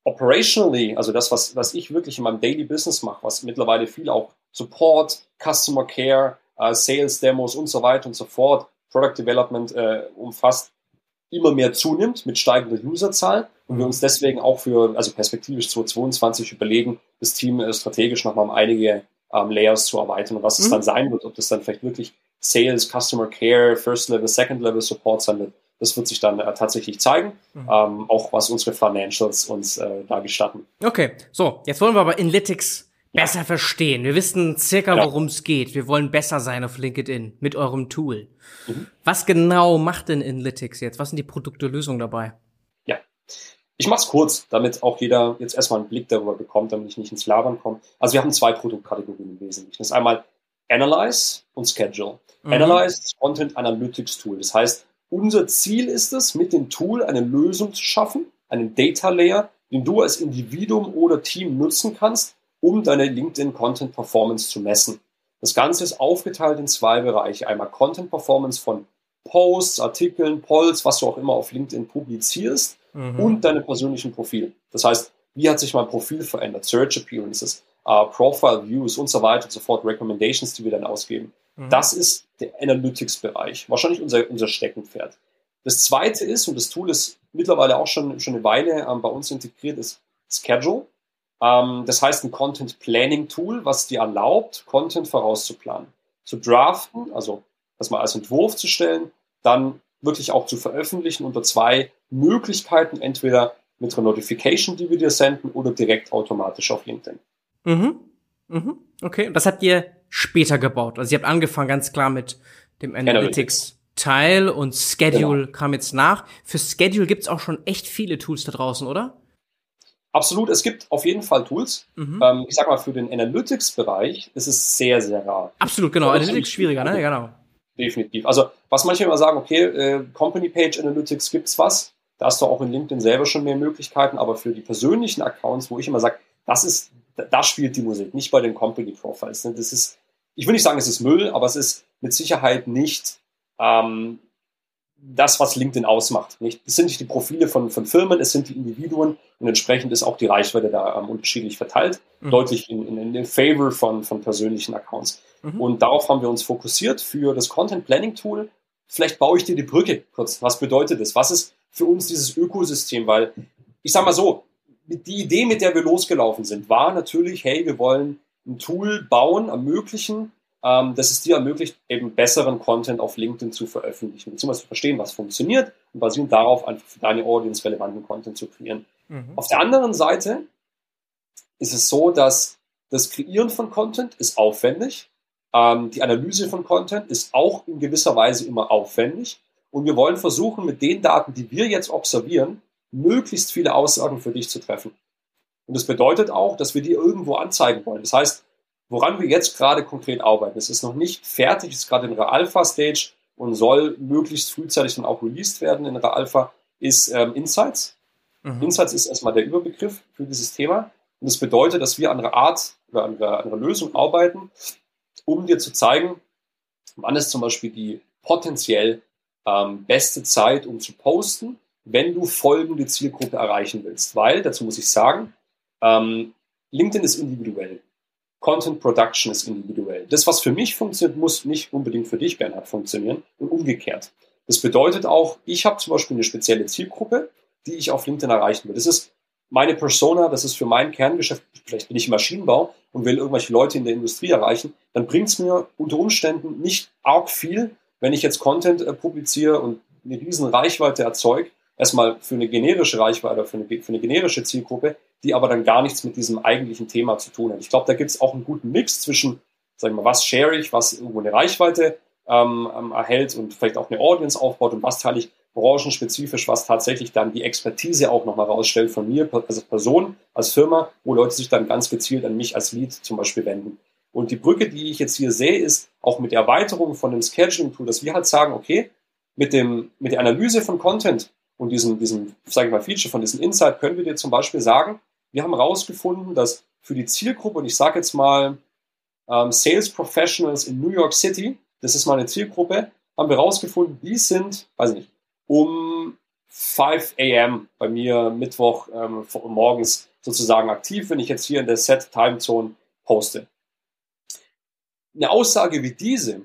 operationally, also das, was, was ich wirklich in meinem Daily Business mache, was mittlerweile viel auch Support, Customer Care, äh, Sales Demos und so weiter und so fort, Product Development äh, umfasst, immer mehr zunimmt mit steigender Userzahl und wir uns deswegen auch für, also perspektivisch 2022 überlegen, das Team äh, strategisch nochmal um einige ähm, Layers zu erweitern und was mhm. es dann sein wird, ob das dann vielleicht wirklich Sales, Customer Care, First Level, Second Level Support sein wird. Das wird sich dann äh, tatsächlich zeigen, mhm. ähm, auch was unsere Financials uns äh, da gestatten. Okay, so, jetzt wollen wir aber Analytics besser verstehen. Wir wissen circa, ja. worum es geht. Wir wollen besser sein auf LinkedIn mit eurem Tool. Mhm. Was genau macht denn Analytics jetzt? Was sind die Produkte, Lösungen dabei? Ja, ich mache es kurz, damit auch jeder jetzt erstmal einen Blick darüber bekommt, damit ich nicht ins Labern komme. Also wir haben zwei Produktkategorien im Wesentlichen. Das ist einmal Analyze und Schedule. Mhm. Analyze ist Content Analytics Tool. Das heißt, unser Ziel ist es, mit dem Tool eine Lösung zu schaffen, einen Data Layer, den du als Individuum oder Team nutzen kannst, um deine LinkedIn Content Performance zu messen. Das Ganze ist aufgeteilt in zwei Bereiche. Einmal Content Performance von Posts, Artikeln, Polls, was du auch immer auf LinkedIn publizierst mhm. und deine persönlichen Profile. Das heißt, wie hat sich mein Profil verändert? Search Appearances, uh, Profile Views und so weiter und so fort, Recommendations, die wir dann ausgeben. Mhm. Das ist der Analytics-Bereich, wahrscheinlich unser, unser Steckenpferd. Das zweite ist, und das Tool ist mittlerweile auch schon, schon eine Weile ähm, bei uns integriert, ist Schedule. Ähm, das heißt ein Content Planning Tool, was dir erlaubt, Content vorauszuplanen, zu draften, also das mal als Entwurf zu stellen, dann wirklich auch zu veröffentlichen unter zwei Möglichkeiten, entweder mit einer Notification, die wir dir senden, oder direkt automatisch auf LinkedIn. Mhm. Mhm. Okay, und das habt ihr später gebaut. Also ihr habt angefangen ganz klar mit dem Analytics-Teil und Schedule genau. kam jetzt nach. Für Schedule gibt's auch schon echt viele Tools da draußen, oder? Absolut, es gibt auf jeden Fall Tools. Mhm. Ähm, ich sag mal, für den Analytics-Bereich ist es sehr, sehr rar. Absolut, genau. Analytics schwieriger, ne? Genau. Definitiv. Also, was manche immer sagen, okay, äh, Company Page Analytics gibt's was. Da hast du auch in LinkedIn selber schon mehr Möglichkeiten, aber für die persönlichen Accounts, wo ich immer sage, das ist, da spielt die Musik, nicht bei den Company Profiles. Ne? Das ist, ich will nicht sagen, es ist Müll, aber es ist mit Sicherheit nicht ähm, das, was LinkedIn ausmacht. Nicht? Es sind nicht die Profile von, von Firmen, es sind die Individuen und entsprechend ist auch die Reichweite da ähm, unterschiedlich verteilt, mhm. deutlich in, in, in den Favor von, von persönlichen Accounts. Mhm. Und darauf haben wir uns fokussiert für das Content Planning Tool. Vielleicht baue ich dir die Brücke kurz. Was bedeutet das? Was ist für uns dieses Ökosystem? Weil ich sage mal so, die Idee, mit der wir losgelaufen sind, war natürlich, hey, wir wollen ein Tool bauen, ermöglichen, ähm, dass es dir ermöglicht, eben besseren Content auf LinkedIn zu veröffentlichen, beziehungsweise zu verstehen, was funktioniert und basierend darauf einfach für deine Audience relevanten Content zu kreieren. Mhm. Auf der anderen Seite ist es so, dass das Kreieren von Content ist aufwendig, ähm, die Analyse von Content ist auch in gewisser Weise immer aufwendig und wir wollen versuchen, mit den Daten, die wir jetzt observieren, möglichst viele Aussagen für dich zu treffen. Und das bedeutet auch, dass wir dir irgendwo anzeigen wollen. Das heißt, Woran wir jetzt gerade konkret arbeiten, es ist noch nicht fertig, es ist gerade in der Alpha-Stage und soll möglichst frühzeitig dann auch released werden in der Alpha, ist ähm, Insights. Mhm. Insights ist erstmal der Überbegriff für dieses Thema. Und das bedeutet, dass wir an einer Art oder an einer, an einer Lösung arbeiten, um dir zu zeigen, wann ist zum Beispiel die potenziell ähm, beste Zeit, um zu posten, wenn du folgende Zielgruppe erreichen willst. Weil, dazu muss ich sagen, ähm, LinkedIn ist individuell. Content Production ist individuell. Das, was für mich funktioniert, muss nicht unbedingt für dich, Bernhard, funktionieren und umgekehrt. Das bedeutet auch, ich habe zum Beispiel eine spezielle Zielgruppe, die ich auf LinkedIn erreichen will. Das ist meine Persona, das ist für mein Kerngeschäft, vielleicht bin ich im Maschinenbau und will irgendwelche Leute in der Industrie erreichen, dann bringt es mir unter Umständen nicht arg viel, wenn ich jetzt Content äh, publiziere und eine riesen Reichweite erzeuge, erstmal für eine generische Reichweite oder für eine, für eine generische Zielgruppe, die aber dann gar nichts mit diesem eigentlichen Thema zu tun hat. Ich glaube, da gibt es auch einen guten Mix zwischen, sagen wir mal, was share ich, was irgendwo eine Reichweite ähm, ähm, erhält und vielleicht auch eine Audience aufbaut und was teile ich branchenspezifisch, was tatsächlich dann die Expertise auch nochmal rausstellt von mir als Person, als Firma, wo Leute sich dann ganz gezielt an mich als Lead zum Beispiel wenden. Und die Brücke, die ich jetzt hier sehe, ist auch mit der Erweiterung von dem Scheduling-Tool, dass wir halt sagen, okay, mit, dem, mit der Analyse von Content und diesem, diesem, sage ich mal, Feature von diesem Insight können wir dir zum Beispiel sagen, wir haben herausgefunden, dass für die Zielgruppe, und ich sage jetzt mal ähm, Sales Professionals in New York City, das ist meine Zielgruppe, haben wir herausgefunden, die sind, weiß ich nicht, um 5 a.m. bei mir Mittwoch ähm, morgens sozusagen aktiv, wenn ich jetzt hier in der Set Time Zone poste. Eine Aussage wie diese,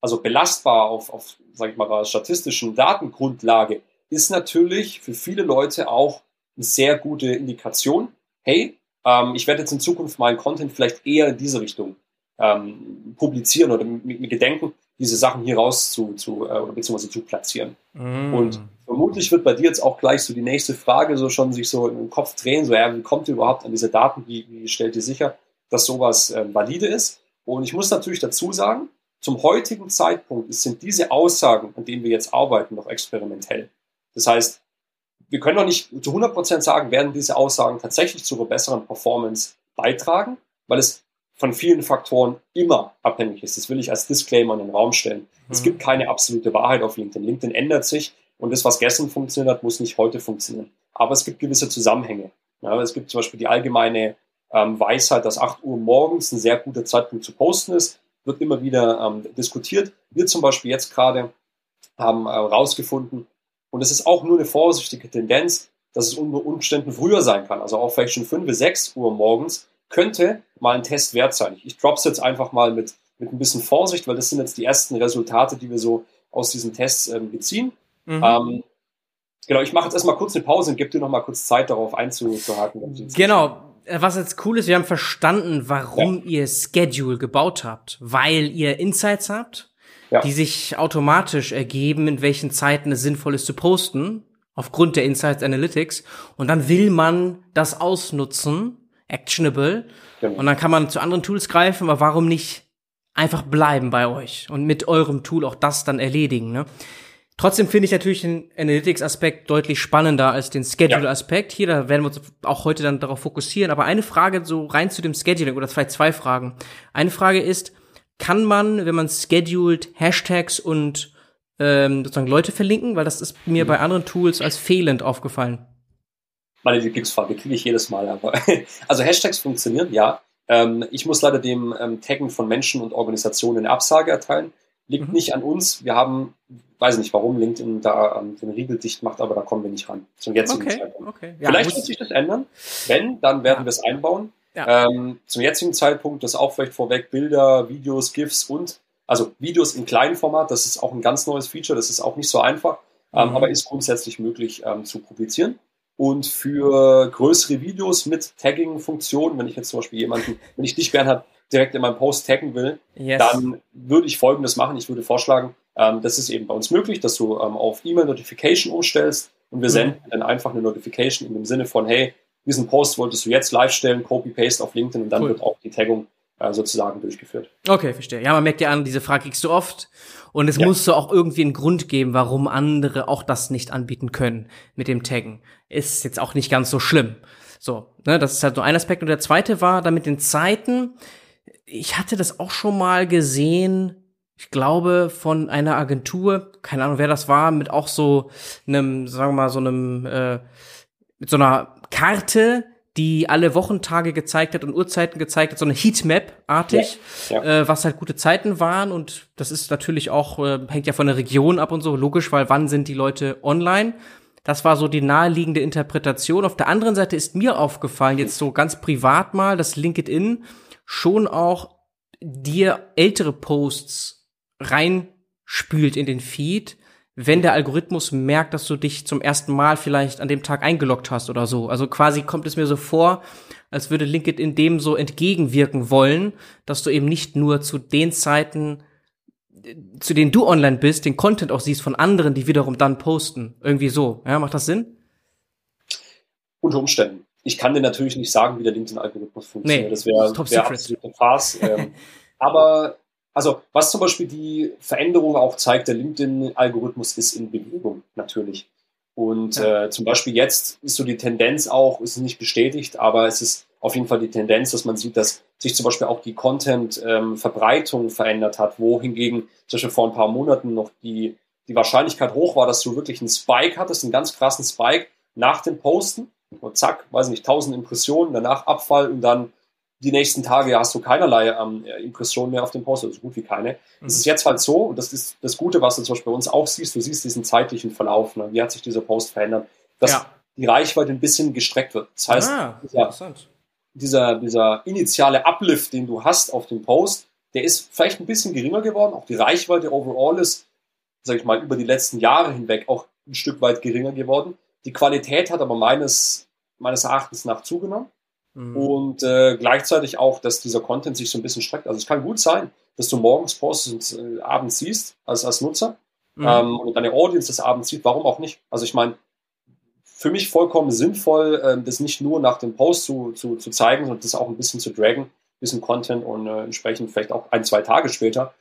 also belastbar auf, auf sage ich mal, statistischen Datengrundlage, ist natürlich für viele Leute auch eine sehr gute Indikation. Hey, ähm, ich werde jetzt in Zukunft meinen Content vielleicht eher in diese Richtung ähm, publizieren oder mit, mit Gedenken, diese Sachen hier raus zu, zu äh, oder beziehungsweise zu platzieren. Mm. Und vermutlich wird bei dir jetzt auch gleich so die nächste Frage so schon sich so im Kopf drehen, so ja, wie kommt ihr überhaupt an diese Daten, wie, wie stellt ihr sicher, dass sowas äh, valide ist? Und ich muss natürlich dazu sagen, zum heutigen Zeitpunkt sind diese Aussagen, an denen wir jetzt arbeiten, noch experimentell. Das heißt, wir können noch nicht zu 100% sagen, werden diese Aussagen tatsächlich zu einer besseren Performance beitragen, weil es von vielen Faktoren immer abhängig ist. Das will ich als Disclaimer in den Raum stellen. Mhm. Es gibt keine absolute Wahrheit auf LinkedIn. LinkedIn ändert sich und das, was gestern funktioniert hat, muss nicht heute funktionieren. Aber es gibt gewisse Zusammenhänge. Ja, es gibt zum Beispiel die allgemeine ähm, Weisheit, dass 8 Uhr morgens ein sehr guter Zeitpunkt zu posten ist, wird immer wieder ähm, diskutiert. Wir zum Beispiel jetzt gerade haben herausgefunden, äh, und es ist auch nur eine vorsichtige Tendenz, dass es unter Umständen früher sein kann, also auch vielleicht schon 5 bis 6 Uhr morgens, könnte mal ein Test wert sein. Ich, drop's jetzt einfach mal mit, mit ein bisschen Vorsicht, weil das sind jetzt die ersten Resultate, die wir so aus diesen Tests ähm, beziehen. Mhm. Ähm, genau, ich mache jetzt erstmal kurz eine Pause und gebe dir noch mal kurz Zeit, darauf einzuhaken. Genau. Äh, was jetzt cool ist, wir haben verstanden, warum ja. ihr Schedule gebaut habt. Weil ihr Insights habt, ja. die sich automatisch ergeben, in welchen Zeiten es sinnvoll ist zu posten, aufgrund der Insights Analytics. Und dann will man das ausnutzen, actionable. Genau. Und dann kann man zu anderen Tools greifen, aber warum nicht einfach bleiben bei euch und mit eurem Tool auch das dann erledigen, ne? Trotzdem finde ich natürlich den Analytics-Aspekt deutlich spannender als den Schedule-Aspekt. Hier, da werden wir uns auch heute dann darauf fokussieren. Aber eine Frage so rein zu dem Scheduling oder vielleicht zwei Fragen. Eine Frage ist, kann man, wenn man scheduled, Hashtags und ähm, sozusagen Leute verlinken? Weil das ist mir mhm. bei anderen Tools als fehlend aufgefallen meine Lieblingsfrage, kriege ich jedes Mal. Aber (laughs) also Hashtags funktionieren, ja. Ähm, ich muss leider dem ähm, Taggen von Menschen und Organisationen eine Absage erteilen. Liegt mhm. nicht an uns. Wir haben, weiß nicht, warum LinkedIn da ähm, den Riegel dicht macht, aber da kommen wir nicht ran. Zum jetzigen okay, Zeitpunkt. Okay. Ja, vielleicht wird sich das ändern. Wenn, dann werden ja. wir es einbauen. Ja. Ähm, zum jetzigen Zeitpunkt, das auch vielleicht vorweg, Bilder, Videos, GIFs und, also Videos im kleinen Format, das ist auch ein ganz neues Feature, das ist auch nicht so einfach, ähm, mhm. aber ist grundsätzlich möglich ähm, zu publizieren. Und für größere Videos mit Tagging-Funktionen, wenn ich jetzt zum Beispiel jemanden, wenn ich dich, Bernhard, direkt in meinem Post taggen will, yes. dann würde ich Folgendes machen. Ich würde vorschlagen, ähm, das ist eben bei uns möglich, dass du ähm, auf E-Mail-Notification umstellst und wir mhm. senden dann einfach eine Notification in dem Sinne von, hey, diesen Post wolltest du jetzt live stellen, Copy-Paste auf LinkedIn und dann cool. wird auch die Taggung äh, sozusagen durchgeführt. Okay, verstehe. Ja, man merkt ja an, diese Frage kriegst du oft. Und es ja. muss so auch irgendwie einen Grund geben, warum andere auch das nicht anbieten können mit dem Taggen. Ist jetzt auch nicht ganz so schlimm. So, ne, das ist halt so ein Aspekt. Und der zweite war dann mit den Zeiten. Ich hatte das auch schon mal gesehen, ich glaube, von einer Agentur, keine Ahnung, wer das war, mit auch so einem, sagen wir mal, so einem, äh, mit so einer Karte, die alle Wochentage gezeigt hat und Uhrzeiten gezeigt hat, so eine Heatmap-artig, ja, ja. äh, was halt gute Zeiten waren. Und das ist natürlich auch, äh, hängt ja von der Region ab und so, logisch, weil wann sind die Leute online? Das war so die naheliegende Interpretation. Auf der anderen Seite ist mir aufgefallen, jetzt so ganz privat mal, dass LinkedIn schon auch dir ältere Posts reinspült in den Feed, wenn der Algorithmus merkt, dass du dich zum ersten Mal vielleicht an dem Tag eingeloggt hast oder so. Also quasi kommt es mir so vor, als würde LinkedIn dem so entgegenwirken wollen, dass du eben nicht nur zu den Zeiten, zu denen du online bist, den Content auch siehst von anderen, die wiederum dann posten. Irgendwie so. Ja, macht das Sinn? Unter Umständen. Ich kann dir natürlich nicht sagen, wie der LinkedIn-Algorithmus funktioniert. Nee, das wäre wär absolut Farce. ähm, (laughs) aber also was zum Beispiel die Veränderung auch zeigt, der LinkedIn-Algorithmus ist in Bewegung natürlich. Und ja. äh, zum Beispiel jetzt ist so die Tendenz auch, ist nicht bestätigt, aber es ist auf jeden Fall die Tendenz, dass man sieht, dass sich zum Beispiel auch die Content-Verbreitung ähm, verändert hat, wohingegen zum Beispiel vor ein paar Monaten noch die, die Wahrscheinlichkeit hoch war, dass du wirklich einen Spike hattest, einen ganz krassen Spike nach dem Posten. Und zack, weiß nicht, 1000 Impressionen, danach Abfall und dann die nächsten Tage hast du keinerlei ähm, Impressionen mehr auf dem Post, also so gut wie keine. Mhm. Das ist jetzt halt so, und das ist das Gute, was du zum Beispiel bei uns auch siehst, du siehst diesen zeitlichen Verlauf, ne? wie hat sich dieser Post verändert, dass ja. die Reichweite ein bisschen gestreckt wird. Das heißt, ah, dieser, dieser, dieser initiale Uplift, den du hast auf dem Post, der ist vielleicht ein bisschen geringer geworden, auch die Reichweite overall ist, sag ich mal, über die letzten Jahre hinweg auch ein Stück weit geringer geworden. Die Qualität hat aber meines, meines Erachtens nach zugenommen. Mhm. Und äh, gleichzeitig auch, dass dieser Content sich so ein bisschen streckt. Also es kann gut sein, dass du morgens postest und äh, abends siehst als, als Nutzer mhm. ähm, und deine Audience das abends sieht. Warum auch nicht? Also ich meine, für mich vollkommen sinnvoll, äh, das nicht nur nach dem Post zu, zu, zu zeigen, sondern das auch ein bisschen zu draggen, bisschen Content und äh, entsprechend vielleicht auch ein, zwei Tage später.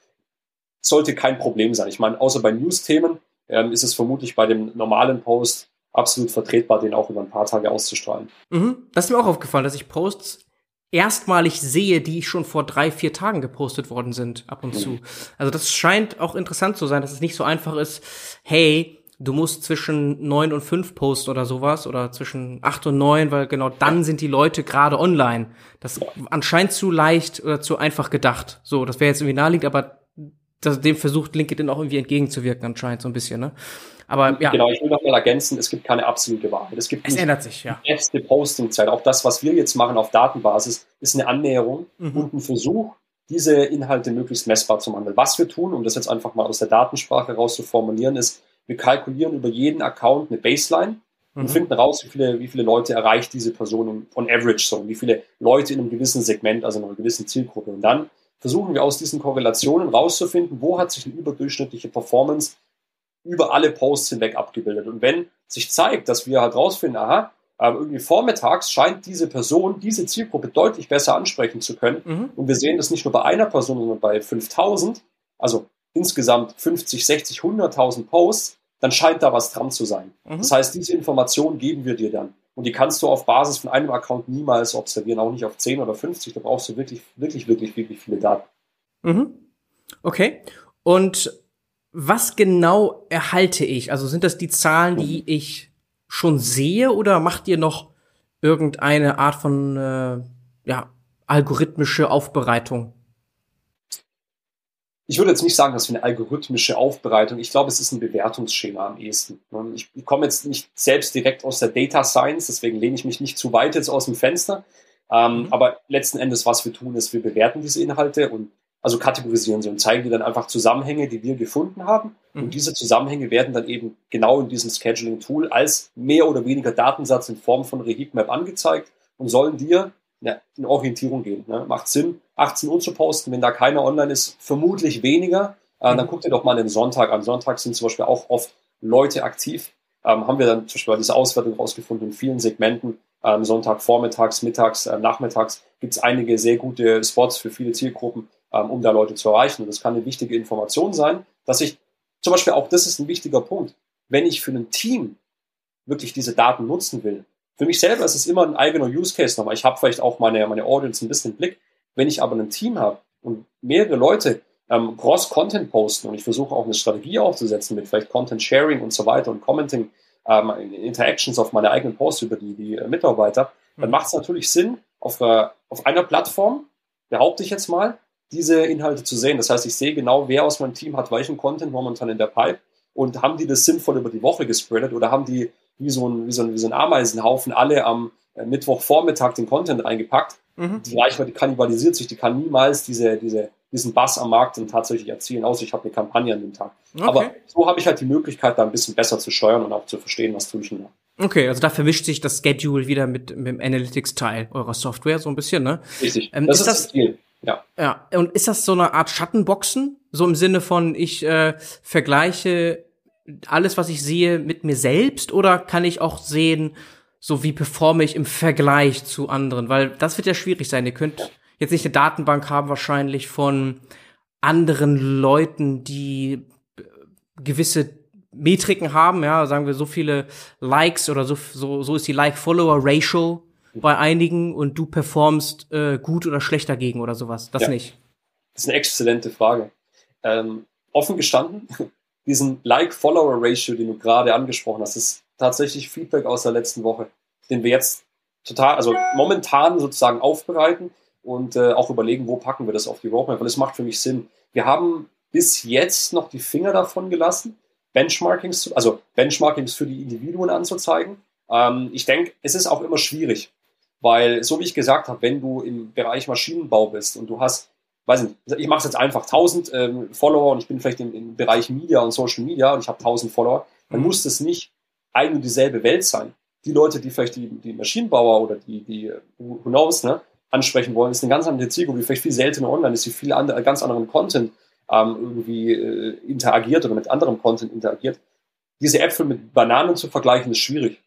Sollte kein Problem sein. Ich meine, außer bei News-Themen ähm, ist es vermutlich bei dem normalen Post absolut vertretbar, den auch über ein paar Tage auszustrahlen. Mhm. Das ist mir auch aufgefallen, dass ich Posts erstmalig sehe, die schon vor drei, vier Tagen gepostet worden sind, ab und mhm. zu. Also das scheint auch interessant zu sein, dass es nicht so einfach ist, hey, du musst zwischen neun und fünf posten oder sowas oder zwischen acht und neun, weil genau dann sind die Leute gerade online. Das ist anscheinend zu leicht oder zu einfach gedacht. So, das wäre jetzt irgendwie naheliegend, aber das, dem versucht LinkedIn auch irgendwie entgegenzuwirken anscheinend so ein bisschen, ne? Aber ja. Genau, ich will noch mal ergänzen, es gibt keine absolute Wahrheit. Es gibt es ändert sich, ja. die beste Postingzeit. Auch das, was wir jetzt machen auf Datenbasis, ist eine Annäherung mhm. und ein Versuch, diese Inhalte möglichst messbar zu machen. Was wir tun, um das jetzt einfach mal aus der Datensprache raus zu formulieren, ist, wir kalkulieren über jeden Account eine Baseline und mhm. finden raus, wie viele, wie viele Leute erreicht diese Person on average so, wie viele Leute in einem gewissen Segment, also in einer gewissen Zielgruppe. Und dann versuchen wir aus diesen Korrelationen rauszufinden, wo hat sich eine überdurchschnittliche Performance über alle Posts hinweg abgebildet. Und wenn sich zeigt, dass wir halt rausfinden, aha, irgendwie vormittags scheint diese Person, diese Zielgruppe deutlich besser ansprechen zu können. Mhm. Und wir sehen das nicht nur bei einer Person, sondern bei 5000, also insgesamt 50, 60, 100.000 Posts, dann scheint da was dran zu sein. Mhm. Das heißt, diese Information geben wir dir dann. Und die kannst du auf Basis von einem Account niemals observieren, auch nicht auf 10 oder 50. Da brauchst du wirklich, wirklich, wirklich, wirklich viele Daten. Mhm. Okay. Und was genau erhalte ich? Also sind das die Zahlen, die ich schon sehe oder macht ihr noch irgendeine Art von äh, ja, algorithmische Aufbereitung? Ich würde jetzt nicht sagen, dass wir eine algorithmische Aufbereitung, ich glaube, es ist ein Bewertungsschema am ehesten. Ich, ich komme jetzt nicht selbst direkt aus der Data Science, deswegen lehne ich mich nicht zu weit jetzt aus dem Fenster. Ähm, mhm. Aber letzten Endes, was wir tun, ist, wir bewerten diese Inhalte und also kategorisieren sie und zeigen dir dann einfach Zusammenhänge, die wir gefunden haben. Mhm. Und diese Zusammenhänge werden dann eben genau in diesem Scheduling-Tool als mehr oder weniger Datensatz in Form von Reheatmap angezeigt und sollen dir ja, eine Orientierung geben. Ne? Macht Sinn, 18 Uhr zu posten, wenn da keiner online ist, vermutlich weniger. Äh, mhm. Dann guck dir doch mal den Sonntag an. Sonntag sind zum Beispiel auch oft Leute aktiv. Ähm, haben wir dann zum Beispiel diese Auswertung rausgefunden in vielen Segmenten. Ähm, Sonntag vormittags, mittags, äh, nachmittags gibt es einige sehr gute Spots für viele Zielgruppen ähm, um da Leute zu erreichen. Und das kann eine wichtige Information sein, dass ich zum Beispiel auch, das ist ein wichtiger Punkt, wenn ich für ein Team wirklich diese Daten nutzen will. Für mich selber ist es immer ein eigener Use Case nochmal. Ich habe vielleicht auch meine, meine Audience ein bisschen im Blick. Wenn ich aber ein Team habe und mehrere Leute ähm, Cross-Content posten und ich versuche auch eine Strategie aufzusetzen mit vielleicht Content-Sharing und so weiter und Commenting, ähm, Interactions auf meine eigenen Posts über die, die äh, Mitarbeiter, dann mhm. macht es natürlich Sinn, auf, äh, auf einer Plattform, behaupte ich jetzt mal, diese Inhalte zu sehen. Das heißt, ich sehe genau, wer aus meinem Team hat welchen Content momentan in der Pipe und haben die das sinnvoll über die Woche gespreadet oder haben die wie so ein, wie so ein, wie so ein Ameisenhaufen alle am äh, Mittwochvormittag den Content reingepackt. Mhm. Die Reichweite kannibalisiert sich, die kann niemals diese, diese, diesen Bass am Markt dann tatsächlich erzielen, außer ich habe eine Kampagne an dem Tag. Okay. Aber so habe ich halt die Möglichkeit, da ein bisschen besser zu steuern und auch zu verstehen, was tue ich denn da. Okay, also da vermischt sich das Schedule wieder mit, mit dem Analytics-Teil eurer Software so ein bisschen, ne? Richtig. Ähm, das ist, ist das, das Ziel. Ja. Ja. Und ist das so eine Art Schattenboxen? So im Sinne von, ich äh, vergleiche alles, was ich sehe, mit mir selbst oder kann ich auch sehen, so wie performe ich im Vergleich zu anderen? Weil das wird ja schwierig sein. Ihr könnt jetzt nicht eine Datenbank haben, wahrscheinlich von anderen Leuten, die äh, gewisse Metriken haben, ja, sagen wir so viele Likes oder so, so, so ist die Like-Follower-Ratio bei einigen und du performst äh, gut oder schlecht dagegen oder sowas. Das ja. nicht. Das ist eine exzellente Frage. Ähm, offen gestanden, (laughs) diesen Like-Follower-Ratio, den du gerade angesprochen hast, ist tatsächlich Feedback aus der letzten Woche, den wir jetzt total, also momentan sozusagen aufbereiten und äh, auch überlegen, wo packen wir das auf die Roadmap, weil es macht für mich Sinn. Wir haben bis jetzt noch die Finger davon gelassen, Benchmarkings, also Benchmarkings für die Individuen anzuzeigen. Ähm, ich denke, es ist auch immer schwierig, weil, so wie ich gesagt habe, wenn du im Bereich Maschinenbau bist und du hast weiß nicht, ich mache es jetzt einfach 1000 ähm, Follower und ich bin vielleicht im, im, Bereich Media und Social Media und ich habe 1000 Follower, dann mhm. muss das nicht ein und dieselbe Welt sein. Die Leute, die vielleicht die, die Maschinenbauer oder die, die who knows, ne, ansprechen wollen, ist eine ganz andere Zielgruppe, die vielleicht viel seltener online ist, die viel andere, ganz anderen Content ähm, irgendwie äh, interagiert oder mit anderem Content interagiert. Diese Äpfel mit Bananen zu vergleichen, ist schwierig.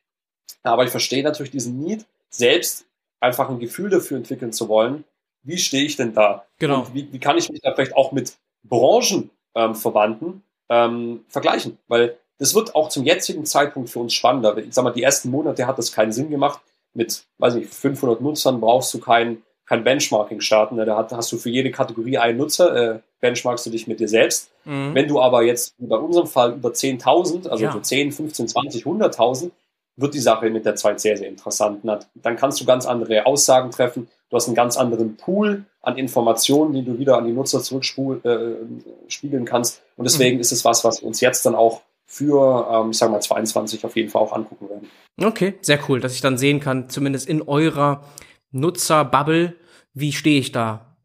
Aber ich verstehe natürlich diesen Need, selbst einfach ein Gefühl dafür entwickeln zu wollen, wie stehe ich denn da? Genau. Und wie, wie kann ich mich da vielleicht auch mit Branchenverwandten ähm, ähm, vergleichen? Weil das wird auch zum jetzigen Zeitpunkt für uns spannender. Ich sag mal, die ersten Monate hat das keinen Sinn gemacht. Mit, weiß nicht, 500 Nutzern brauchst du kein, kein Benchmarking starten. Ne? Da hast du für jede Kategorie einen Nutzer, äh, benchmarkst du dich mit dir selbst. Mhm. Wenn du aber jetzt bei unserem Fall über 10.000, also ja. so 10, 15, 20, 100.000, wird die Sache mit der Zeit sehr, sehr interessant. Dann kannst du ganz andere Aussagen treffen. Du hast einen ganz anderen Pool an Informationen, die du wieder an die Nutzer zurückspiegeln äh, kannst. Und deswegen mhm. ist es was, was wir uns jetzt dann auch für, ähm, ich sage mal, 22 auf jeden Fall auch angucken werden. Okay, sehr cool, dass ich dann sehen kann, zumindest in eurer Nutzerbubble, wie stehe ich da?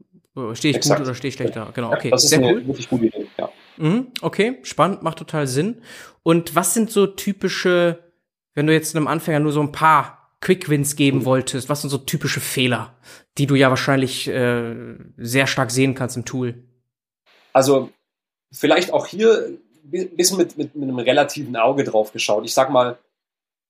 Stehe ich Exakt. gut oder stehe ich schlecht da? Genau, okay. Ja, das ist sehr eine cool. wirklich gute Idee, ja. Mhm, okay, spannend, macht total Sinn. Und was sind so typische wenn du jetzt einem Anfänger nur so ein paar Quick Wins geben wolltest, was sind so typische Fehler, die du ja wahrscheinlich äh, sehr stark sehen kannst im Tool? Also vielleicht auch hier ein bisschen mit, mit, mit einem relativen Auge drauf geschaut. Ich sag mal,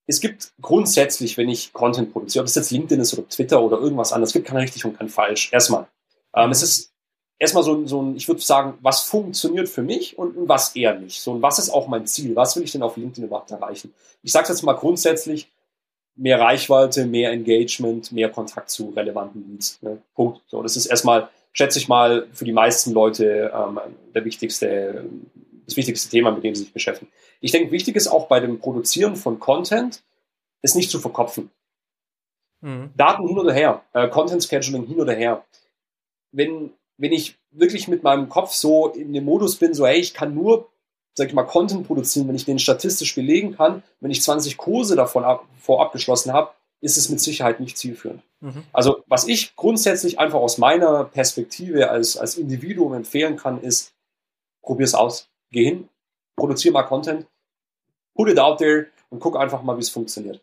es gibt grundsätzlich, wenn ich Content produziere, ob es jetzt LinkedIn ist oder Twitter oder irgendwas anderes, es gibt kein richtig und kein falsch. Erstmal. Ähm, es ist erstmal so, so ein, ich würde sagen, was funktioniert für mich und was eher nicht. So, und was ist auch mein Ziel? Was will ich denn auf LinkedIn überhaupt erreichen? Ich sage jetzt mal grundsätzlich, mehr Reichweite, mehr Engagement, mehr Kontakt zu relevanten Leads. Ne? Punkt. So, das ist erstmal, schätze ich mal, für die meisten Leute ähm, der wichtigste, das wichtigste Thema, mit dem sie sich beschäftigen. Ich denke, wichtig ist auch bei dem Produzieren von Content, es nicht zu verkopfen. Mhm. Daten hin oder her, äh, Content Scheduling hin oder her. Wenn wenn ich wirklich mit meinem Kopf so in dem Modus bin, so, hey, ich kann nur, sag ich mal, Content produzieren, wenn ich den statistisch belegen kann, wenn ich 20 Kurse davon ab, vorab geschlossen habe, ist es mit Sicherheit nicht zielführend. Mhm. Also, was ich grundsätzlich einfach aus meiner Perspektive als, als Individuum empfehlen kann, ist, probier's aus. Geh hin, produziere mal Content, put it out there und guck einfach mal, wie es funktioniert.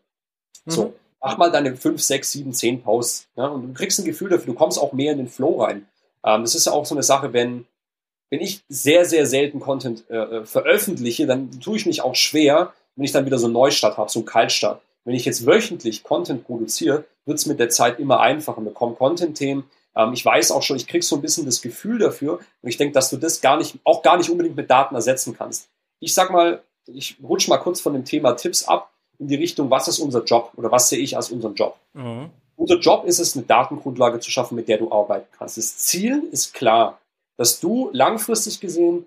Mhm. So, mach mal deine 5, 6, 7, 10 Posts. Ja, und du kriegst ein Gefühl dafür, du kommst auch mehr in den Flow rein. Ähm, das ist ja auch so eine Sache, wenn, wenn ich sehr, sehr selten Content äh, äh, veröffentliche, dann tue ich mich auch schwer, wenn ich dann wieder so einen Neustart habe, so einen Kaltstart. Wenn ich jetzt wöchentlich Content produziere, wird es mit der Zeit immer einfacher. Wir bekommen Content-Themen. Ähm, ich weiß auch schon, ich kriege so ein bisschen das Gefühl dafür. Und ich denke, dass du das gar nicht, auch gar nicht unbedingt mit Daten ersetzen kannst. Ich sag mal, ich rutsche mal kurz von dem Thema Tipps ab in die Richtung, was ist unser Job oder was sehe ich als unseren Job? Mhm. Unser Job ist es, eine Datengrundlage zu schaffen, mit der du arbeiten kannst. Das Ziel ist klar, dass du langfristig gesehen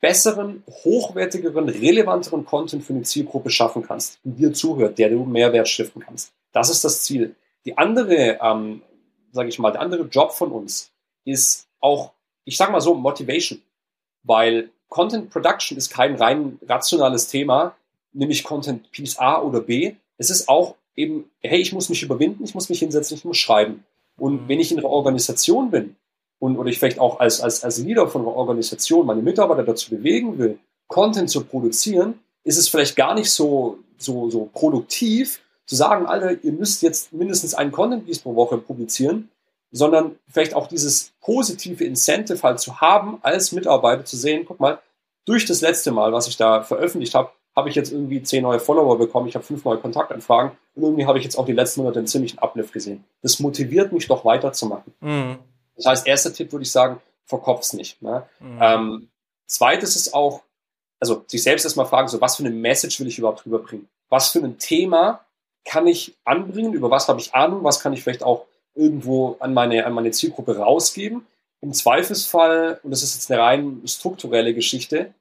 besseren, hochwertigeren, relevanteren Content für eine Zielgruppe schaffen kannst, die dir zuhört, der du Mehrwert stiften kannst. Das ist das Ziel. Die andere, ähm, sage ich mal, der andere Job von uns ist auch, ich sage mal so, Motivation, weil Content Production ist kein rein rationales Thema, nämlich Content Piece A oder B. Es ist auch eben, hey, ich muss mich überwinden, ich muss mich hinsetzen, ich muss schreiben. Und mhm. wenn ich in einer Organisation bin und oder ich vielleicht auch als, als, als Leader von einer Organisation meine Mitarbeiter dazu bewegen will, Content zu produzieren, ist es vielleicht gar nicht so, so, so produktiv, zu sagen, Alter, ihr müsst jetzt mindestens einen Content Piece pro Woche publizieren, sondern vielleicht auch dieses positive Incentive halt zu haben, als Mitarbeiter zu sehen, guck mal, durch das letzte Mal, was ich da veröffentlicht habe, habe ich jetzt irgendwie zehn neue Follower bekommen, ich habe fünf neue Kontaktanfragen und irgendwie habe ich jetzt auch die letzten Monate einen ziemlichen Uplift gesehen. Das motiviert mich doch weiterzumachen. Mhm. Das heißt, erster Tipp würde ich sagen, verkopf's nicht. Ne? Mhm. Ähm, zweites ist auch, also sich selbst erstmal fragen, so was für eine Message will ich überhaupt rüberbringen? Was für ein Thema kann ich anbringen? Über was habe ich Ahnung? Was kann ich vielleicht auch irgendwo an meine, an meine Zielgruppe rausgeben? Im Zweifelsfall, und das ist jetzt eine rein strukturelle Geschichte,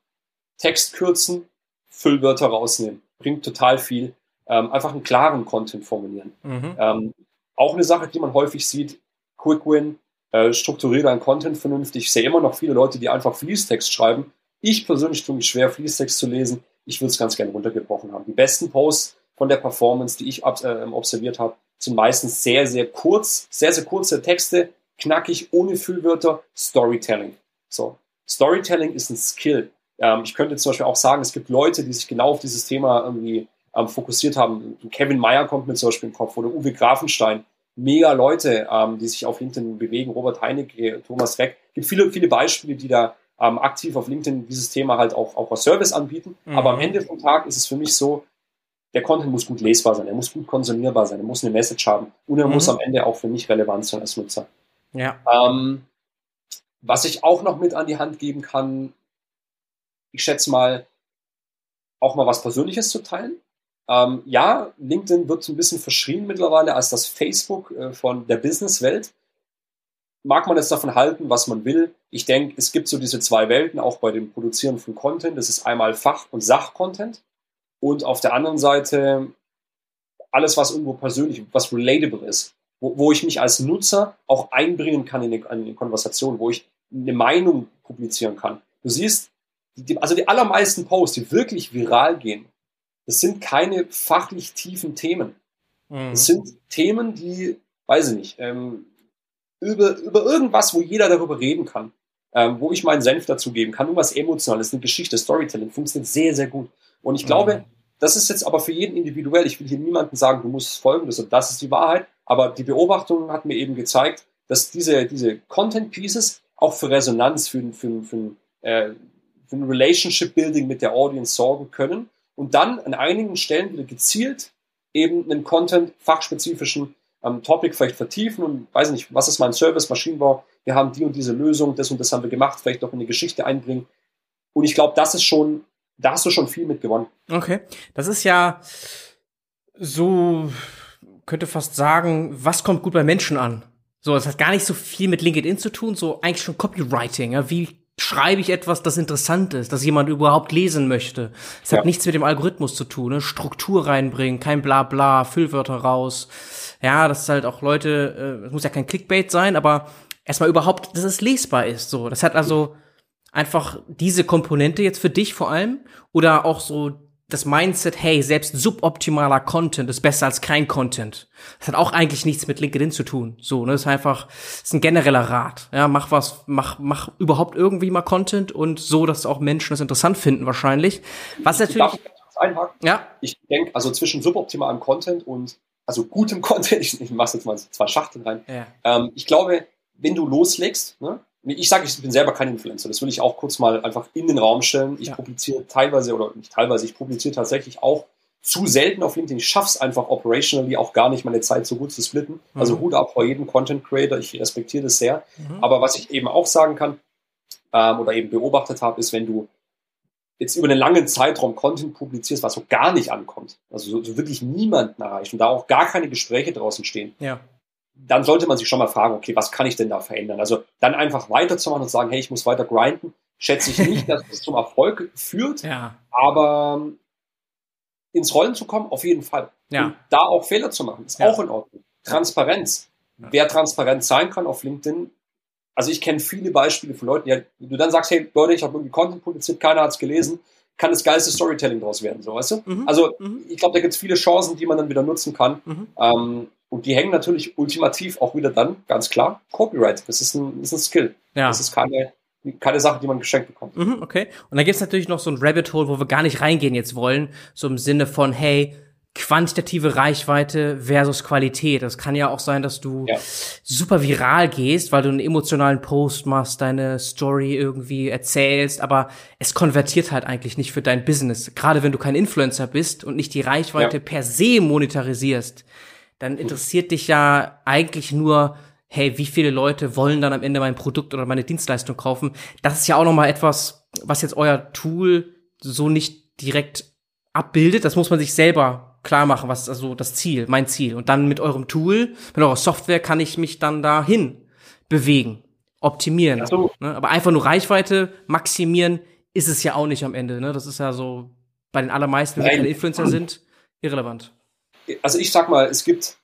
Text kürzen, Füllwörter rausnehmen. Bringt total viel. Ähm, einfach einen klaren Content formulieren. Mhm. Ähm, auch eine Sache, die man häufig sieht, Quick Win, äh, strukturiere deinen Content vernünftig. Ich sehe immer noch viele Leute, die einfach Fließtext schreiben. Ich persönlich tue mich schwer, Fließtext zu lesen. Ich würde es ganz gerne runtergebrochen haben. Die besten Posts von der Performance, die ich äh, observiert habe, sind meistens sehr, sehr kurz, sehr, sehr kurze Texte, knackig, ohne Füllwörter, Storytelling. So. Storytelling ist ein Skill. Ähm, ich könnte zum Beispiel auch sagen, es gibt Leute, die sich genau auf dieses Thema irgendwie ähm, fokussiert haben. Kevin Meyer kommt mir zum Beispiel im Kopf oder Uwe Grafenstein. Mega Leute, ähm, die sich auf LinkedIn bewegen. Robert Heinecke, Thomas Reck. Es gibt viele, viele Beispiele, die da ähm, aktiv auf LinkedIn dieses Thema halt auch, auch als Service anbieten. Mhm. Aber am Ende vom Tag ist es für mich so, der Content muss gut lesbar sein, er muss gut konsumierbar sein, er muss eine Message haben und er mhm. muss am Ende auch für mich relevant sein als Nutzer. Ja. Ähm, was ich auch noch mit an die Hand geben kann, ich schätze mal, auch mal was Persönliches zu teilen. Ähm, ja, LinkedIn wird so ein bisschen verschrien mittlerweile als das Facebook äh, von der Businesswelt. Mag man jetzt davon halten, was man will. Ich denke, es gibt so diese zwei Welten, auch bei dem Produzieren von Content. Das ist einmal Fach- und Sach-Content. Und auf der anderen Seite alles, was irgendwo persönlich, was relatable ist, wo, wo ich mich als Nutzer auch einbringen kann in eine, in eine Konversation, wo ich eine Meinung publizieren kann. Du siehst, die, also die allermeisten Posts, die wirklich viral gehen, das sind keine fachlich tiefen Themen. Mhm. Das sind Themen, die, weiß ich nicht, ähm, über, über irgendwas, wo jeder darüber reden kann, ähm, wo ich meinen Senf dazu geben kann, nur was Emotionales, eine Geschichte, Storytelling, funktioniert sehr, sehr gut. Und ich glaube, mhm. das ist jetzt aber für jeden individuell. Ich will hier niemandem sagen, du musst folgen, das, das ist die Wahrheit. Aber die Beobachtung hat mir eben gezeigt, dass diese, diese Content Pieces auch für Resonanz, für, für, für, äh, für ein Relationship Building mit der Audience sorgen können und dann an einigen Stellen wieder gezielt eben einen Content fachspezifischen ähm, Topic vielleicht vertiefen und weiß nicht, was ist mein Service, Maschinenbau, wir haben die und diese Lösung, das und das haben wir gemacht, vielleicht noch in die Geschichte einbringen. Und ich glaube, das ist schon, da hast du schon viel mit gewonnen. Okay. Das ist ja so, könnte fast sagen, was kommt gut bei Menschen an? So, das hat gar nicht so viel mit LinkedIn zu tun, so eigentlich schon Copywriting. Ja? Wie schreibe ich etwas, das interessant ist, das jemand überhaupt lesen möchte. Es ja. hat nichts mit dem Algorithmus zu tun, ne? Struktur reinbringen, kein Blabla, Füllwörter raus. Ja, das ist halt auch Leute, es äh, muss ja kein Clickbait sein, aber erstmal überhaupt, dass es lesbar ist. So, das hat also einfach diese Komponente jetzt für dich vor allem oder auch so das Mindset, hey, selbst suboptimaler Content ist besser als kein Content. Das hat auch eigentlich nichts mit LinkedIn zu tun. So, ne, das ist einfach, das ist ein genereller Rat. Ja, mach was, mach, mach überhaupt irgendwie mal Content und so, dass auch Menschen das interessant finden wahrscheinlich. Was natürlich. Ich? Ja. Ich denke, also zwischen suboptimalem Content und also gutem (laughs) Content, ich, ich mache jetzt mal zwei Schachteln rein. Ja. Ähm, ich glaube, wenn du loslegst, ne, ich sage, ich bin selber kein Influencer. Das will ich auch kurz mal einfach in den Raum stellen. Ich ja. publiziere teilweise oder nicht teilweise, ich publiziere tatsächlich auch zu selten auf LinkedIn. Ich schaff's einfach operationally auch gar nicht, meine Zeit so gut zu splitten. Mhm. Also Hut ab vor jedem Content Creator. Ich respektiere das sehr. Mhm. Aber was ich eben auch sagen kann ähm, oder eben beobachtet habe, ist, wenn du jetzt über einen langen Zeitraum Content publizierst, was so gar nicht ankommt, also so, so wirklich niemanden erreicht und da auch gar keine Gespräche draußen stehen, ja dann sollte man sich schon mal fragen, okay, was kann ich denn da verändern? Also dann einfach weiterzumachen und sagen, hey, ich muss weiter grinden, schätze ich nicht, dass es zum Erfolg führt, ja. aber ins Rollen zu kommen, auf jeden Fall. Ja. Und da auch Fehler zu machen, ist ja. auch in Ordnung. Transparenz. Wer transparent sein kann auf LinkedIn, also ich kenne viele Beispiele von Leuten, die du dann sagst, hey Leute, ich habe irgendwie Content publiziert, keiner hat es gelesen, kann das geilste Storytelling daraus werden, so weißt du? Mhm. Also mhm. ich glaube, da gibt es viele Chancen, die man dann wieder nutzen kann. Mhm. Ähm, und die hängen natürlich ultimativ auch wieder dann, ganz klar, Copyright. Das ist ein, das ist ein Skill. Ja. Das ist keine, keine Sache, die man geschenkt bekommt. Mhm, okay. Und dann gibt es natürlich noch so ein Rabbit Hole, wo wir gar nicht reingehen jetzt wollen, so im Sinne von, hey, quantitative Reichweite versus Qualität. Das kann ja auch sein, dass du ja. super viral gehst, weil du einen emotionalen Post machst, deine Story irgendwie erzählst, aber es konvertiert halt eigentlich nicht für dein Business. Gerade wenn du kein Influencer bist und nicht die Reichweite ja. per se monetarisierst, dann interessiert dich ja eigentlich nur, hey, wie viele Leute wollen dann am Ende mein Produkt oder meine Dienstleistung kaufen? Das ist ja auch noch mal etwas, was jetzt euer Tool so nicht direkt abbildet. Das muss man sich selber klar machen, was ist also das Ziel, mein Ziel. Und dann mit eurem Tool, mit eurer Software kann ich mich dann dahin bewegen, optimieren. So. Ne? Aber einfach nur Reichweite maximieren ist es ja auch nicht am Ende. Ne? Das ist ja so bei den allermeisten, wenn wir keine Influencer sind, irrelevant. Also ich sag mal, es gibt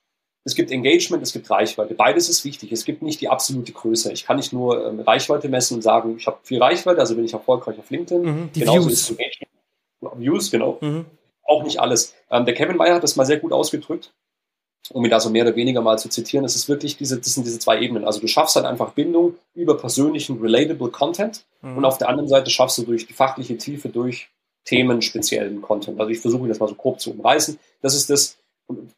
es gibt Engagement, es gibt Reichweite. Beides ist wichtig. Es gibt nicht die absolute Größe. Ich kann nicht nur ähm, Reichweite messen und sagen, ich habe viel Reichweite, also bin ich erfolgreich auf LinkedIn. Mhm, die Genauso Views. ist Engagement. Views, genau. Mhm auch nicht alles. Ähm, der Kevin Meyer hat das mal sehr gut ausgedrückt, um ihn da so mehr oder weniger mal zu zitieren. Es ist wirklich diese, das sind diese zwei Ebenen. Also du schaffst halt einfach Bindung über persönlichen, relatable Content mhm. und auf der anderen Seite schaffst du durch die fachliche Tiefe, durch themenspeziellen Content. Also ich versuche das mal so grob zu umreißen. Das ist das,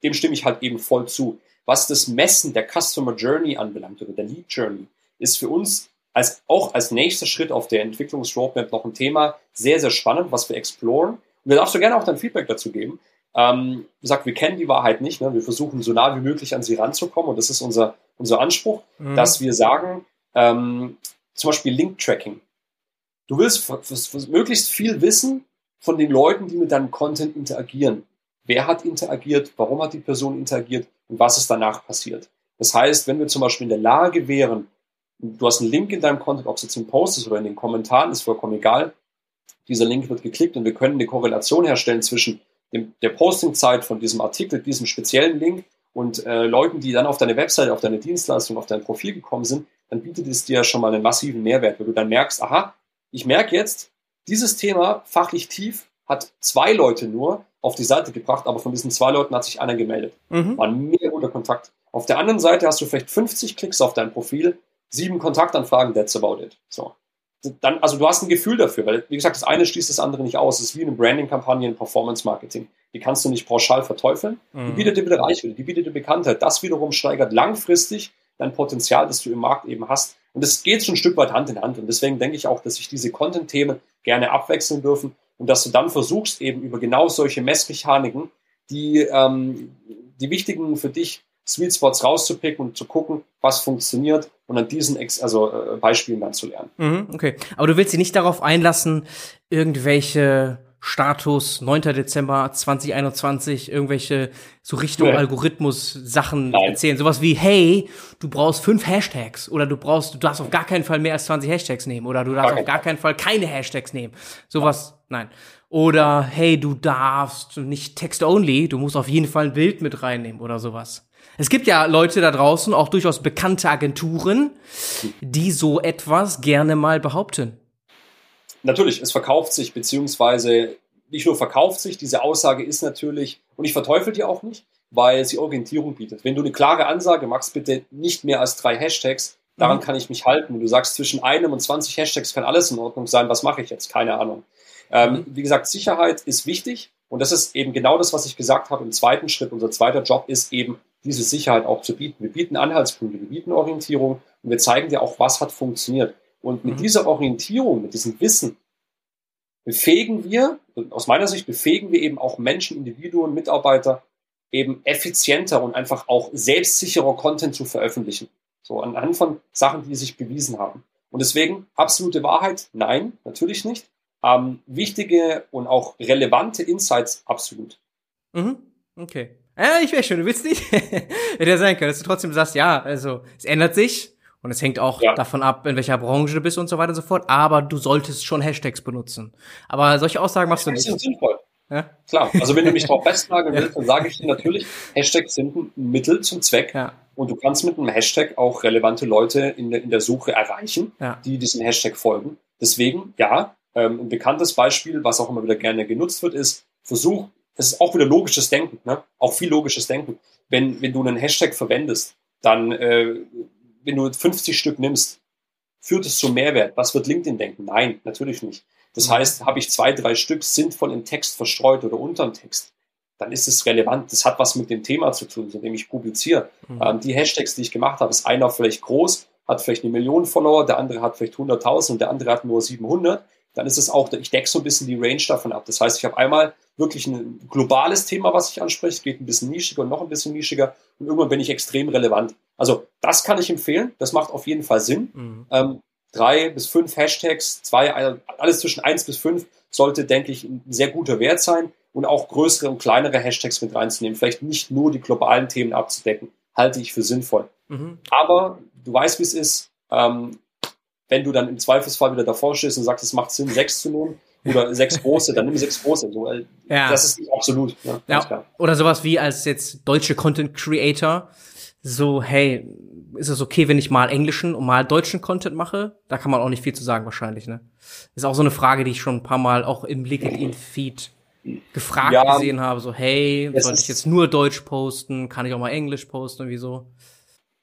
dem stimme ich halt eben voll zu. Was das Messen der Customer Journey anbelangt oder der Lead Journey, ist für uns als, auch als nächster Schritt auf der Entwicklungsroadmap noch ein Thema sehr, sehr spannend, was wir exploren. Und da darfst du gerne auch dein Feedback dazu geben. Ähm, sagt, wir kennen die Wahrheit nicht. Ne? Wir versuchen so nah wie möglich an sie ranzukommen. Und das ist unser, unser Anspruch, mhm. dass wir sagen, ähm, zum Beispiel Link-Tracking. Du willst möglichst viel wissen von den Leuten, die mit deinem Content interagieren. Wer hat interagiert? Warum hat die Person interagiert? Und was ist danach passiert? Das heißt, wenn wir zum Beispiel in der Lage wären, du hast einen Link in deinem Content, ob es jetzt im Post ist oder in den Kommentaren, ist vollkommen egal, dieser Link wird geklickt und wir können eine Korrelation herstellen zwischen dem, der Postingzeit von diesem Artikel, diesem speziellen Link und äh, Leuten, die dann auf deine Website, auf deine Dienstleistung, auf dein Profil gekommen sind, dann bietet es dir schon mal einen massiven Mehrwert, weil du dann merkst, aha, ich merke jetzt, dieses Thema fachlich tief hat zwei Leute nur auf die Seite gebracht, aber von diesen zwei Leuten hat sich einer gemeldet. Mhm. War ein mega guter Kontakt. Auf der anderen Seite hast du vielleicht 50 Klicks auf dein Profil, sieben Kontaktanfragen, that's about it. So dann, also du hast ein Gefühl dafür, weil, wie gesagt, das eine schließt das andere nicht aus. Es ist wie eine Branding-Kampagne in Performance-Marketing. Die kannst du nicht pauschal verteufeln. Mhm. Die bietet dir wieder Reichweite, die bietet dir Bekanntheit. Das wiederum steigert langfristig dein Potenzial, das du im Markt eben hast. Und das geht schon ein Stück weit Hand in Hand. Und deswegen denke ich auch, dass sich diese Content-Themen gerne abwechseln dürfen und dass du dann versuchst, eben über genau solche Messmechaniken, die ähm, die wichtigen für dich Sweet Spots rauszupicken und zu gucken, was funktioniert und an diesen Ex also äh, Beispielen dann zu lernen. Mhm, okay, aber du willst dich nicht darauf einlassen, irgendwelche Status 9. Dezember 2021 irgendwelche so Richtung nee. Algorithmus Sachen Nein. erzählen. Sowas wie, hey, du brauchst fünf Hashtags oder du brauchst, du darfst auf gar keinen Fall mehr als 20 Hashtags nehmen oder du darfst gar auf gar keinen Fall keine Hashtags nehmen. Sowas, nein. Oder hey, du darfst nicht Text-only, du musst auf jeden Fall ein Bild mit reinnehmen oder sowas. Es gibt ja Leute da draußen, auch durchaus bekannte Agenturen, die so etwas gerne mal behaupten. Natürlich, es verkauft sich, beziehungsweise nicht nur verkauft sich, diese Aussage ist natürlich, und ich verteufel die auch nicht, weil sie Orientierung bietet. Wenn du eine klare Ansage machst, bitte nicht mehr als drei Hashtags, daran mhm. kann ich mich halten. du sagst, zwischen einem und 20 Hashtags kann alles in Ordnung sein, was mache ich jetzt? Keine Ahnung. Ähm, mhm. Wie gesagt, Sicherheit ist wichtig und das ist eben genau das, was ich gesagt habe im zweiten Schritt. Unser zweiter Job ist eben diese Sicherheit auch zu bieten. Wir bieten Anhaltspunkte, wir bieten Orientierung und wir zeigen dir auch, was hat funktioniert. Und mit mhm. dieser Orientierung, mit diesem Wissen, befähigen wir, aus meiner Sicht befähigen wir eben auch Menschen, Individuen, Mitarbeiter, eben effizienter und einfach auch selbstsicherer Content zu veröffentlichen. So anhand von Sachen, die sich bewiesen haben. Und deswegen absolute Wahrheit, nein, natürlich nicht. Ähm, wichtige und auch relevante Insights, absolut. Mhm. Okay. Ja, ich wäre schon, du willst nicht. (laughs) Hätte ja sein können, dass du trotzdem sagst, ja, also es ändert sich und es hängt auch ja. davon ab, in welcher Branche du bist und so weiter und so fort, aber du solltest schon Hashtags benutzen. Aber solche Aussagen machst du nicht. Sind sinnvoll. Ja? Klar, also wenn du mich darauf (laughs) festnageln willst, dann sage ich dir natürlich, Hashtags sind ein Mittel zum Zweck. Ja. Und du kannst mit einem Hashtag auch relevante Leute in der, in der Suche erreichen, ja. die diesem Hashtag folgen. Deswegen, ja, ähm, ein bekanntes Beispiel, was auch immer wieder gerne genutzt wird, ist, versuch, das ist auch wieder logisches Denken, ne? auch viel logisches Denken. Wenn, wenn du einen Hashtag verwendest, dann, äh, wenn du 50 Stück nimmst, führt es zu Mehrwert. Was wird LinkedIn denken? Nein, natürlich nicht. Das mhm. heißt, habe ich zwei, drei Stück sinnvoll im Text verstreut oder unter dem Text, dann ist es relevant. Das hat was mit dem Thema zu tun, zu dem ich publiziere. Mhm. Ähm, die Hashtags, die ich gemacht habe, ist einer vielleicht groß, hat vielleicht eine Million Follower, der andere hat vielleicht 100.000 und der andere hat nur 700. Dann ist es auch, ich decke so ein bisschen die Range davon ab. Das heißt, ich habe einmal wirklich ein globales Thema, was ich anspreche, geht ein bisschen nischiger und noch ein bisschen nischiger und irgendwann bin ich extrem relevant. Also das kann ich empfehlen, das macht auf jeden Fall Sinn. Mhm. Ähm, drei bis fünf Hashtags, zwei, alles zwischen eins bis fünf sollte, denke ich, ein sehr guter Wert sein und auch größere und kleinere Hashtags mit reinzunehmen. Vielleicht nicht nur die globalen Themen abzudecken, halte ich für sinnvoll. Mhm. Aber du weißt, wie es ist. Ähm, wenn du dann im Zweifelsfall wieder davor stehst und sagst, es macht Sinn, sechs zu nehmen oder (laughs) sechs große, dann nimm sechs große. So, ja. Das ist absolut. Ja, ja. Oder sowas wie als jetzt deutsche Content Creator. So, hey, ist es okay, wenn ich mal englischen und mal deutschen Content mache? Da kann man auch nicht viel zu sagen wahrscheinlich, ne? Ist auch so eine Frage, die ich schon ein paar Mal auch im LinkedIn-Feed gefragt ja, gesehen habe. So, hey, sollte ich jetzt nur Deutsch posten? Kann ich auch mal Englisch posten? Wieso?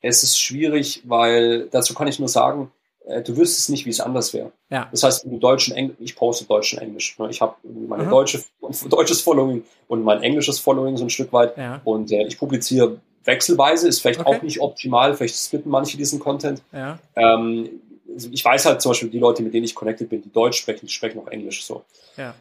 Es ist schwierig, weil dazu kann ich nur sagen, äh, du wüsstest nicht, wie es anders wäre. Ja. Das heißt, wenn du Deutsch und Englisch, ich poste Deutsch und Englisch. Ne? Ich habe meine deutsche, (laughs) deutsches Following und mein englisches Following so ein Stück weit. Ja. Und äh, ich publiziere wechselweise, ist vielleicht okay. auch nicht optimal, vielleicht splitten manche diesen Content. Ja. Ähm, ich weiß halt zum Beispiel, die Leute, mit denen ich connected bin, die Deutsch sprechen, die sprechen auch Englisch so. Ja.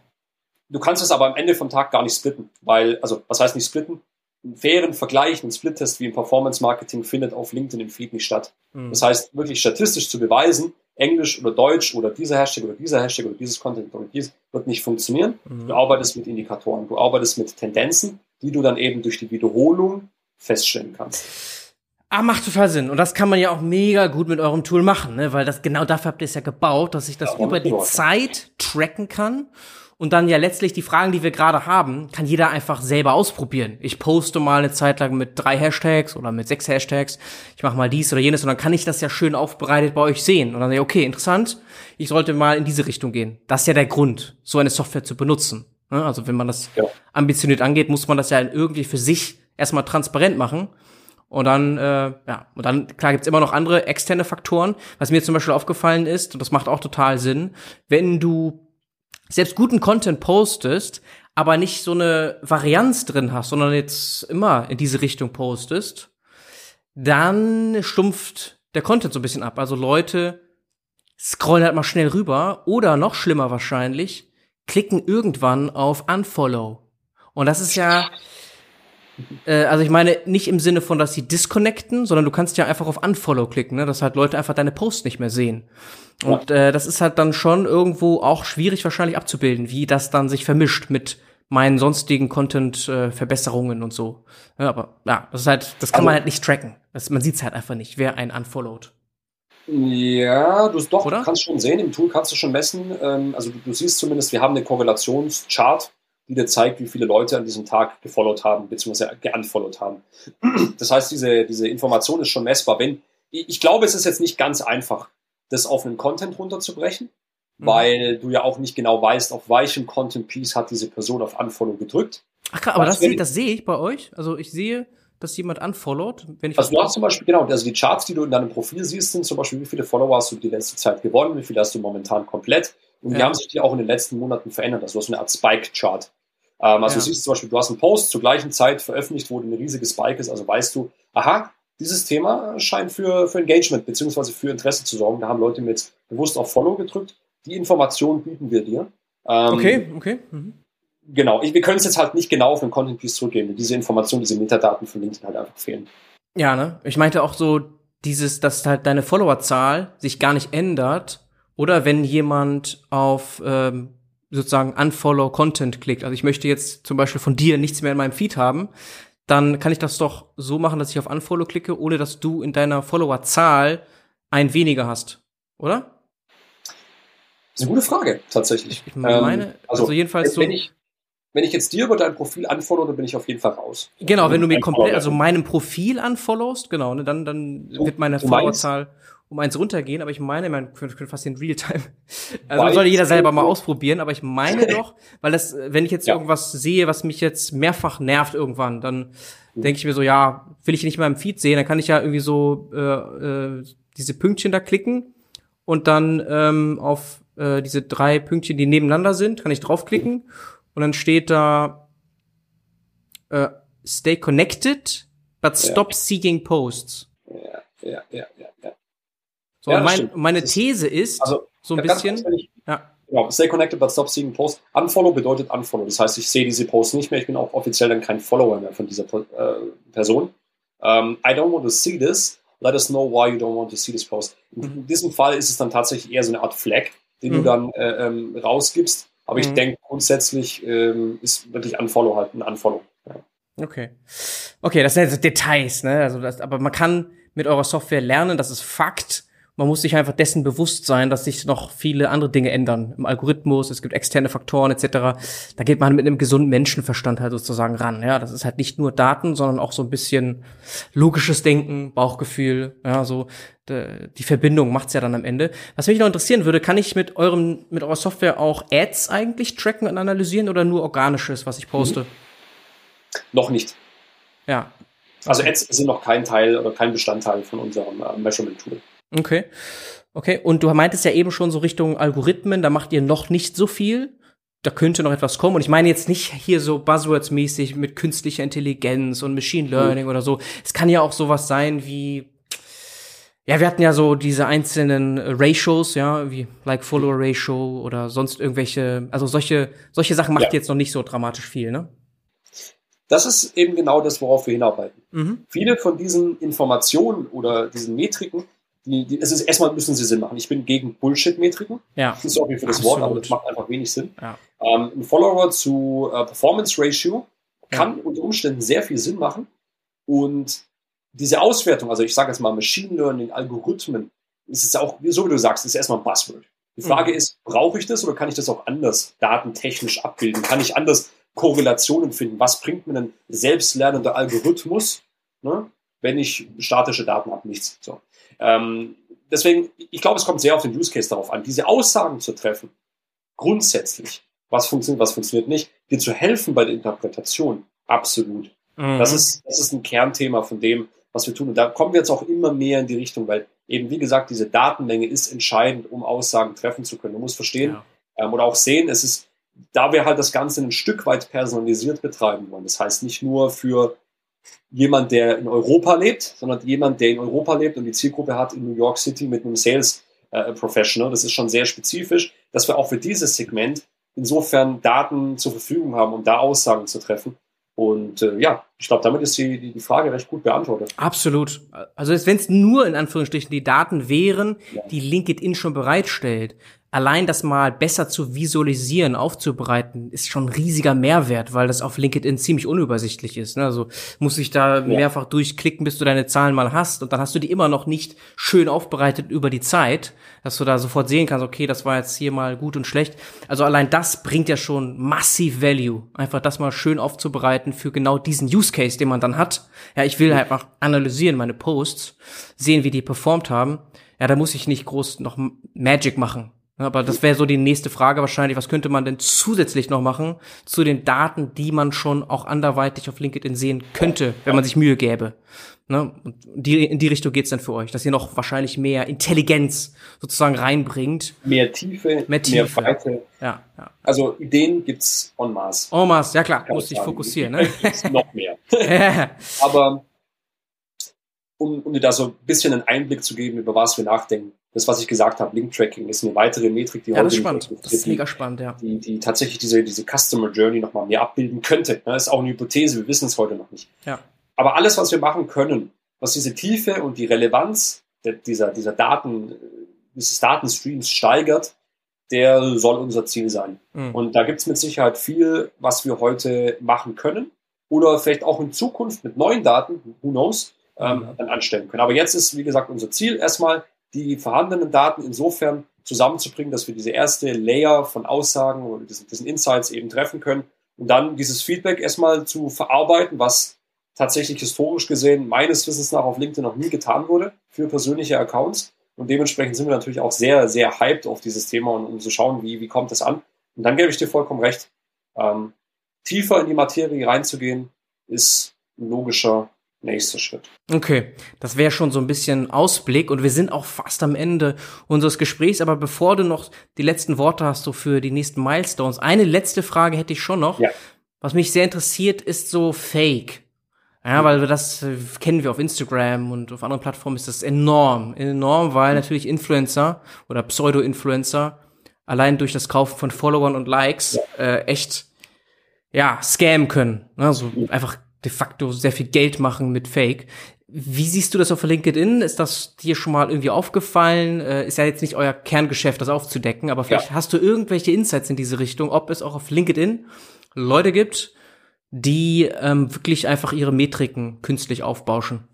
Du kannst es aber am Ende vom Tag gar nicht splitten, weil, also was heißt nicht splitten? einen fairen Vergleich, einen Split-Test wie im Performance-Marketing findet auf LinkedIn im Feed nicht statt. Mhm. Das heißt, wirklich statistisch zu beweisen, Englisch oder Deutsch oder dieser Hashtag oder dieser Hashtag oder dieses Content oder dieses wird nicht funktionieren. Mhm. Du arbeitest mit Indikatoren, du arbeitest mit Tendenzen, die du dann eben durch die Wiederholung feststellen kannst. Ah, macht total Sinn. Und das kann man ja auch mega gut mit eurem Tool machen, ne? weil das genau dafür habt ihr es ja gebaut, dass ich das ja, über die Zeit tracken kann und dann ja letztlich die Fragen, die wir gerade haben, kann jeder einfach selber ausprobieren. Ich poste mal eine Zeit lang mit drei Hashtags oder mit sechs Hashtags. Ich mache mal dies oder jenes und dann kann ich das ja schön aufbereitet bei euch sehen. Und dann sage ich, okay, interessant, ich sollte mal in diese Richtung gehen. Das ist ja der Grund, so eine Software zu benutzen. Ne? Also wenn man das ja. ambitioniert angeht, muss man das ja irgendwie für sich erstmal transparent machen. Und dann, äh, ja, und dann, klar, gibt's immer noch andere externe Faktoren. Was mir zum Beispiel aufgefallen ist, und das macht auch total Sinn, wenn du selbst guten Content postest, aber nicht so eine Varianz drin hast, sondern jetzt immer in diese Richtung postest, dann stumpft der Content so ein bisschen ab. Also Leute scrollen halt mal schnell rüber oder noch schlimmer wahrscheinlich, klicken irgendwann auf Unfollow. Und das ist ja, äh, also ich meine nicht im Sinne von, dass sie disconnecten, sondern du kannst ja einfach auf Unfollow klicken, ne? dass halt Leute einfach deine Posts nicht mehr sehen. Und äh, das ist halt dann schon irgendwo auch schwierig wahrscheinlich abzubilden, wie das dann sich vermischt mit meinen sonstigen Content-Verbesserungen äh, und so. Ja, aber ja, das ist halt, das kann also, man halt nicht tracken. Das, man sieht's halt einfach nicht, wer einen unfollowed. Ja, du doch, Oder? kannst schon sehen, im Tool kannst du schon messen. Ähm, also du, du, siehst zumindest, wir haben eine Korrelationschart, die dir zeigt, wie viele Leute an diesem Tag gefollowt haben, beziehungsweise geunfollowed haben. (clears throat) Das heißt, diese, diese Information ist schon messbar. Wenn, ich glaube, es ist jetzt nicht ganz einfach, das auf einen Content runterzubrechen, mhm. weil du ja auch nicht genau weißt, auf welchem Content Piece hat diese Person auf Unfollow gedrückt. Ach klar, aber das, sehe, das sehe ich bei euch. Also ich sehe, dass jemand unfollowt, wenn ich Also du hast zum Beispiel, genau, also die Charts, die du in deinem Profil siehst, sind zum Beispiel, wie viele Follower hast du die letzte Zeit gewonnen, wie viele hast du momentan komplett. Und ja. die haben sich die auch in den letzten Monaten verändert. Also du hast eine Art Spike-Chart. Ähm, also ja. du siehst zum Beispiel, du hast einen Post zur gleichen Zeit veröffentlicht, wo eine riesige Spike ist, also weißt du, aha, dieses Thema scheint für, für Engagement beziehungsweise für Interesse zu sorgen. Da haben Leute mir jetzt bewusst auf Follow gedrückt. Die Informationen bieten wir dir. Ähm, okay, okay. Mhm. Genau, ich, wir können es jetzt halt nicht genau auf den Content Piece zurückgeben. Diese Informationen, diese Metadaten von LinkedIn halt einfach fehlen. Ja, ne? Ich meinte auch so dieses, dass halt deine Followerzahl sich gar nicht ändert. Oder wenn jemand auf ähm, sozusagen Unfollow Content klickt. Also ich möchte jetzt zum Beispiel von dir nichts mehr in meinem Feed haben, dann kann ich das doch so machen, dass ich auf Unfollow klicke, ohne dass du in deiner Followerzahl ein weniger hast, oder? Das ist eine gute Frage, tatsächlich. Ich meine, ähm, also, also, jedenfalls so. Wenn ich, wenn ich jetzt dir über dein Profil unfollow, dann bin ich auf jeden Fall raus. Genau, wenn du mir komplett, also meinem Profil unfollowst, genau, ne, dann, dann Du- wird meine Followerzahl um eins runtergehen, aber ich meine, man könnte fast in Realtime. (laughs) Also Weil- soll jeder selber mal ausprobieren, aber ich meine (laughs) doch, weil das, wenn ich jetzt Ja. irgendwas sehe, was mich jetzt mehrfach nervt irgendwann, dann denke ich mir so, ja, will ich nicht mal im Feed sehen, dann kann ich ja irgendwie so äh, äh, diese Pünktchen da klicken und dann ähm, auf äh, diese drei Pünktchen, die nebeneinander sind, kann ich draufklicken und dann steht da äh, Stay connected, but stop seeking posts. Ja, ja, ja, ja. ja. So, Ja, mein, meine These ist Also, so ein bisschen, ja, Genau, stay connected, but stop seeing posts. Unfollow bedeutet unfollow. Das heißt, ich sehe diese Posts nicht mehr. Ich bin auch offiziell dann kein Follower mehr von dieser äh, Person. Ähm, I don't want to see this. Let us know why you don't want to see this post. In Mhm. diesem Fall ist es dann tatsächlich eher so eine Art Flag, den du Mhm. dann äh, ähm, rausgibst. Aber ich Mhm. denke, grundsätzlich ähm, ist wirklich Unfollow halt ein Unfollow. Ja. okay. Okay, das sind jetzt Details, ne? Also das, aber man kann mit eurer Software lernen, das ist Fakt. Man muss sich einfach dessen bewusst sein, dass sich noch viele andere Dinge ändern. Im Algorithmus, es gibt externe Faktoren etc. Da geht man mit einem gesunden Menschenverstand halt sozusagen ran. Ja, das ist halt nicht nur Daten, sondern auch so ein bisschen logisches Denken, Bauchgefühl. Ja, so die Verbindung macht's ja dann am Ende. Was mich noch interessieren würde, kann ich mit eurem mit eurer Software auch Ads eigentlich tracken und analysieren oder nur organisches, was ich poste? Noch nicht. Ja, Also Ads sind noch kein Teil oder kein Bestandteil von unserem äh, Measurement-Tool. Okay. Okay, und du meintest ja eben schon so Richtung Algorithmen, da macht ihr noch nicht so viel. Da könnte noch etwas kommen. Und ich meine jetzt nicht hier so Buzzwords-mäßig mit künstlicher Intelligenz und Machine Learning oder so. Es kann ja auch sowas sein wie, ja, wir hatten ja so diese einzelnen äh, Ratios, ja, wie Like-Follower-Ratio oder sonst irgendwelche, also solche, solche Sachen macht Ja. ihr jetzt noch nicht so dramatisch viel, ne? Das ist eben genau das, worauf wir hinarbeiten. Mhm. viele von diesen Informationen oder diesen Metriken, die, die, es ist erstmal müssen sie Sinn machen. Ich bin gegen Bullshit-Metriken. Ja. Sorry für das Wort, aber Absolut. das macht einfach wenig Sinn. Ja. Ähm, ein Follower zu äh, Performance Ratio Ja. kann unter Umständen sehr viel Sinn machen. Und diese Auswertung, also ich sage jetzt mal Machine Learning, Algorithmen, ist es auch, so wie du sagst, ist erstmal ein Buzzword. Die Frage Mhm. ist, brauche ich das oder kann ich das auch anders datentechnisch abbilden? Kann ich anders Korrelationen finden? Was bringt mir ein selbstlernender Algorithmus, ne, wenn ich statische Daten habe? Nichts. So. Ähm, deswegen, ich glaube, es kommt sehr auf den Use Case darauf an, diese Aussagen zu treffen, grundsätzlich, was funktioniert, was funktioniert nicht, dir zu helfen bei der Interpretation, absolut. Mhm. Das ist, das ist ein Kernthema von dem, was wir tun. Und da kommen wir jetzt auch immer mehr in die Richtung, weil eben, wie gesagt, diese Datenmenge ist entscheidend, um Aussagen treffen zu können. Du musst verstehen Ja. ähm, oder auch sehen, es ist, da wir halt das Ganze ein Stück weit personalisiert betreiben wollen. Das heißt nicht nur für jemand, der in Europa lebt, sondern jemand, der in Europa lebt und die Zielgruppe hat in New York City mit einem Sales äh, Professional. Das ist schon sehr spezifisch, dass wir auch für dieses Segment insofern Daten zur Verfügung haben, um da Aussagen zu treffen. Und äh, ja, ich glaube, damit ist die, die, die Frage recht gut beantwortet. Absolut. Also wenn es nur in Anführungsstrichen die Daten wären, Ja. die LinkedIn schon bereitstellt, allein das mal besser zu visualisieren, aufzubereiten, ist schon ein riesiger Mehrwert, weil das auf LinkedIn ziemlich unübersichtlich ist. Ne? Also muss ich da mehrfach durchklicken, bis du deine Zahlen mal hast und dann hast du die immer noch nicht schön aufbereitet über die Zeit, dass du da sofort sehen kannst, okay, das war jetzt hier mal gut und schlecht. Also allein das bringt ja schon massiv Value, einfach das mal schön aufzubereiten für genau diesen Use Case, den man dann hat. Ja, ich will halt einfach analysieren meine Posts, sehen, wie die performt haben. Ja, da muss ich nicht groß noch Magic machen. Ja, Aber das wäre so die nächste Frage wahrscheinlich. Was könnte man denn zusätzlich noch machen zu den Daten, die man schon auch anderweitig auf LinkedIn sehen könnte, wenn man sich Mühe gäbe? Ne? Und die, in die Richtung geht's dann für euch, dass ihr noch wahrscheinlich mehr Intelligenz sozusagen reinbringt. Mehr Tiefe, Mehr Tiefe. Breite. Ja, ja. Also Ideen gibt's en masse. En masse, ja klar, Kann muss ich sagen. fokussieren. Ne? (laughs) Noch mehr. ja, (laughs) Aber um, um dir da so ein bisschen einen Einblick zu geben, über was wir nachdenken. Das, was ich gesagt habe, Link-Tracking ist eine weitere Metrik, die das ist heute spannend. Das ist die, mega spannend, ja. die, die tatsächlich diese, diese Customer Journey nochmal mehr abbilden könnte. Das ist auch eine Hypothese, wir wissen es heute noch nicht. Ja. Aber alles, was wir machen können, was diese Tiefe und die Relevanz dieser, dieser Daten, dieses Datenstreams steigert, der soll unser Ziel sein. Mhm. Und da gibt es mit Sicherheit viel, was wir heute machen können oder vielleicht auch in Zukunft mit neuen Daten, who knows, ähm, Mhm. dann anstellen können. Aber jetzt ist, wie gesagt, unser Ziel erstmal, die vorhandenen Daten insofern zusammenzubringen, dass wir diese erste Layer von Aussagen oder diesen, diesen Insights eben treffen können und dann dieses Feedback erstmal zu verarbeiten, was tatsächlich historisch gesehen meines Wissens nach auf LinkedIn noch nie getan wurde für persönliche Accounts. Und dementsprechend sind wir natürlich auch sehr, sehr hyped auf dieses Thema und um zu schauen, wie, wie kommt das an. Und dann gebe ich dir vollkommen recht. Ähm, tiefer in die Materie reinzugehen, ist ein logischer nächster Schritt. Okay, das wäre schon so ein bisschen Ausblick und wir sind auch fast am Ende unseres Gesprächs, aber bevor du noch die letzten Worte hast so für die nächsten Milestones, eine letzte Frage hätte ich schon noch. Ja. Was mich sehr interessiert, ist so Fake. Ja, weil wir das äh, kennen wir auf Instagram und auf anderen Plattformen ist das enorm, enorm, weil natürlich Influencer oder Pseudo-Influencer allein durch das Kaufen von Followern und Likes äh, echt ja scammen können. Also einfach de facto sehr viel Geld machen mit Fake. Wie siehst du das auf LinkedIn? Ist das dir schon mal irgendwie aufgefallen? Äh, ist ja jetzt nicht euer Kerngeschäft, das aufzudecken, aber vielleicht ja. hast du irgendwelche Insights in diese Richtung, ob es auch auf LinkedIn Leute gibt, die ähm, wirklich einfach ihre Metriken künstlich aufbauschen.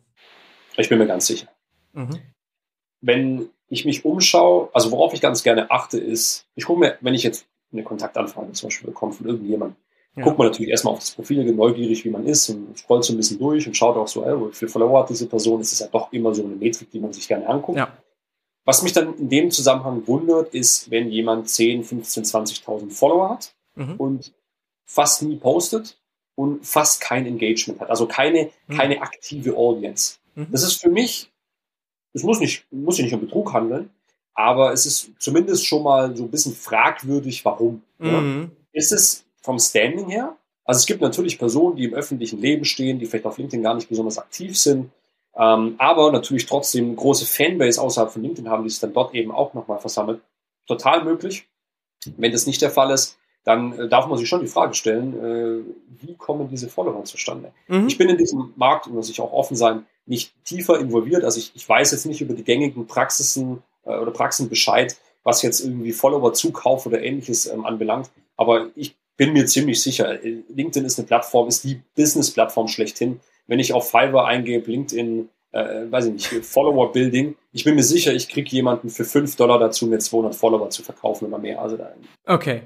Ich bin mir ganz sicher. Mhm. Wenn ich mich umschaue, also worauf ich ganz gerne achte, ist, ich gucke mir, wenn ich jetzt eine Kontaktanfrage zum Beispiel bekomme von irgendjemandem, ja. guckt man natürlich erstmal auf das Profil, neugierig wie man ist und scrollt so ein bisschen durch und schaut auch so, ey, wie viele Follower hat diese Person, das ist ja doch immer so eine Metrik, die man sich gerne anguckt. Ja. Was mich dann in dem Zusammenhang wundert, ist, wenn jemand 10, 15, 20.000 Follower hat mhm. und fast nie postet und fast kein Engagement hat, also keine, mhm. keine aktive Audience. Mhm. Das ist für mich, es muss nicht, muss nicht um Betrug handeln, aber es ist zumindest schon mal so ein bisschen fragwürdig, warum. Mhm. Ist es vom Standing her? Also es gibt natürlich Personen, die im öffentlichen Leben stehen, die vielleicht auf LinkedIn gar nicht besonders aktiv sind, ähm, aber natürlich trotzdem große Fanbase außerhalb von LinkedIn haben, die sich dann dort eben auch nochmal versammelt. Total möglich. Wenn das nicht der Fall ist, dann äh, darf man sich schon die Frage stellen, äh, wie kommen diese Follower zustande? Mhm. Ich bin in diesem Markt, muss ich auch offen sein, nicht tiefer involviert. Also ich, ich weiß jetzt nicht über die gängigen Praxisen äh, oder Praxen Bescheid, was jetzt irgendwie Follower-Zukauf oder ähnliches ähm, anbelangt. Aber ich bin mir ziemlich sicher, äh, LinkedIn ist eine Plattform, ist die Business-Plattform schlechthin. Wenn ich auf Fiverr eingebe, LinkedIn, äh, weiß ich nicht, Follower-Building, ich bin mir sicher, ich kriege jemanden für 5 Dollar dazu, mir 200 Follower zu verkaufen oder mehr. Also da, okay,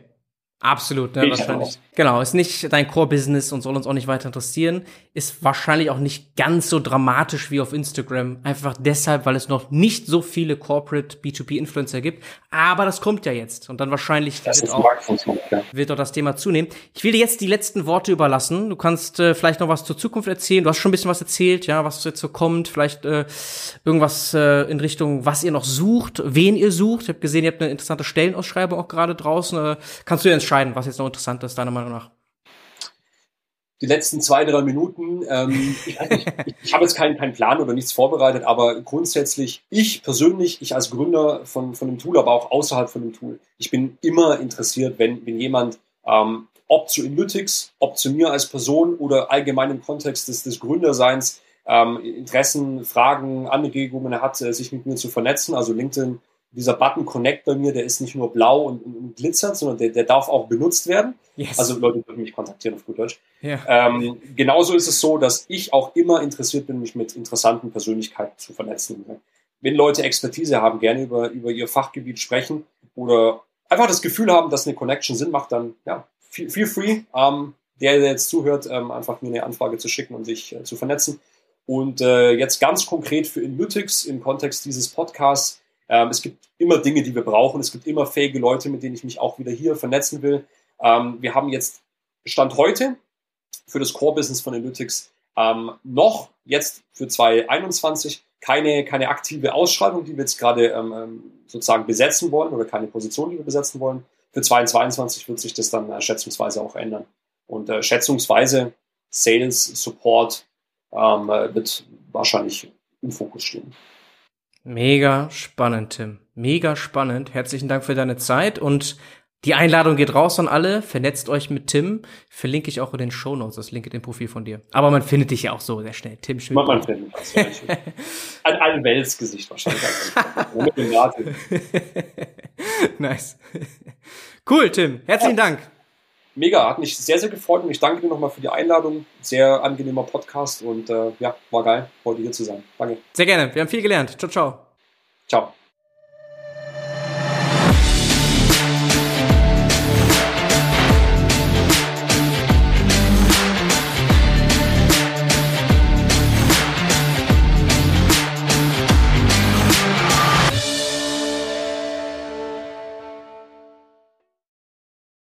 Absolut, ne, wahrscheinlich. Genau, ist nicht dein Core-Business und soll uns auch nicht weiter interessieren. Ist wahrscheinlich auch nicht ganz so dramatisch wie auf Instagram. Einfach deshalb, weil es noch nicht so viele Corporate B2B-Influencer gibt. Aber das kommt ja jetzt. Und dann wahrscheinlich wird auch, wird auch das Thema zunehmen. Ich will dir jetzt die letzten Worte überlassen. Du kannst äh, vielleicht noch was zur Zukunft erzählen. Du hast schon ein bisschen was erzählt, ja, was jetzt so kommt. Vielleicht äh, irgendwas äh, in Richtung, was ihr noch sucht, wen ihr sucht. Ich habe gesehen, ihr habt eine interessante Stellenausschreibung auch gerade draußen. Äh, kannst du dir entscheiden, was jetzt noch interessant ist, deiner Meinung nach? Die letzten zwei, drei Minuten. Ähm, ich, ich, ich habe jetzt keinen, keinen Plan oder nichts vorbereitet, aber grundsätzlich, ich persönlich, ich als Gründer von, von dem Tool, aber auch außerhalb von dem Tool, ich bin immer interessiert, wenn, wenn jemand ähm, ob zu Inlytics, ob zu mir als Person oder allgemein im Kontext des, des Gründerseins ähm, Interessen, Fragen, Anregungen hat, äh, sich mit mir zu vernetzen. Also LinkedIn dieser Button Connect bei mir, der ist nicht nur blau und, und, und glitzert, sondern der, der darf auch benutzt werden. Yes. Also Leute dürfen mich kontaktieren auf gut Deutsch. Ja. Ähm, genauso ist es so, dass ich auch immer interessiert bin, mich mit interessanten Persönlichkeiten zu vernetzen. Wenn Leute Expertise haben, gerne über, über ihr Fachgebiet sprechen oder einfach das Gefühl haben, dass eine Connection Sinn macht, dann ja, feel, feel free, ähm, der, der jetzt zuhört, ähm, einfach mir eine Anfrage zu schicken und sich äh, zu vernetzen. Und äh, jetzt ganz konkret für Inlytics im Kontext dieses Podcasts, ähm, es gibt immer Dinge, die wir brauchen. Es gibt immer fähige Leute, mit denen ich mich auch wieder hier vernetzen will. Ähm, wir haben jetzt Stand heute für das Core-Business von Analytics ähm, noch jetzt für 2021 keine, keine aktive Ausschreibung, die wir jetzt gerade ähm, ähm, sozusagen besetzen wollen oder keine Position, die wir besetzen wollen. Für 2022 wird sich das dann äh, schätzungsweise auch ändern. Und äh, schätzungsweise Sales, Support ähm, äh, wird wahrscheinlich im Fokus stehen. Mega spannend, Tim. Mega spannend. Herzlichen Dank für deine Zeit und die Einladung geht raus an alle. Vernetzt euch mit Tim. Verlinke ich auch in den Show Notes das LinkedIn-Profil von dir. Aber man findet dich ja auch so sehr schnell. Tim Schmidt. Man findet (laughs) Ein Allweltsgesicht wahrscheinlich. (laughs) nice. Cool, Tim. Herzlichen ja. Dank mega, hat mich sehr, sehr gefreut und ich danke dir nochmal für die Einladung. Sehr angenehmer Podcast und äh, ja, war geil, heute hier zu sein. Danke. Sehr gerne, wir haben viel gelernt. Ciao, ciao. Ciao.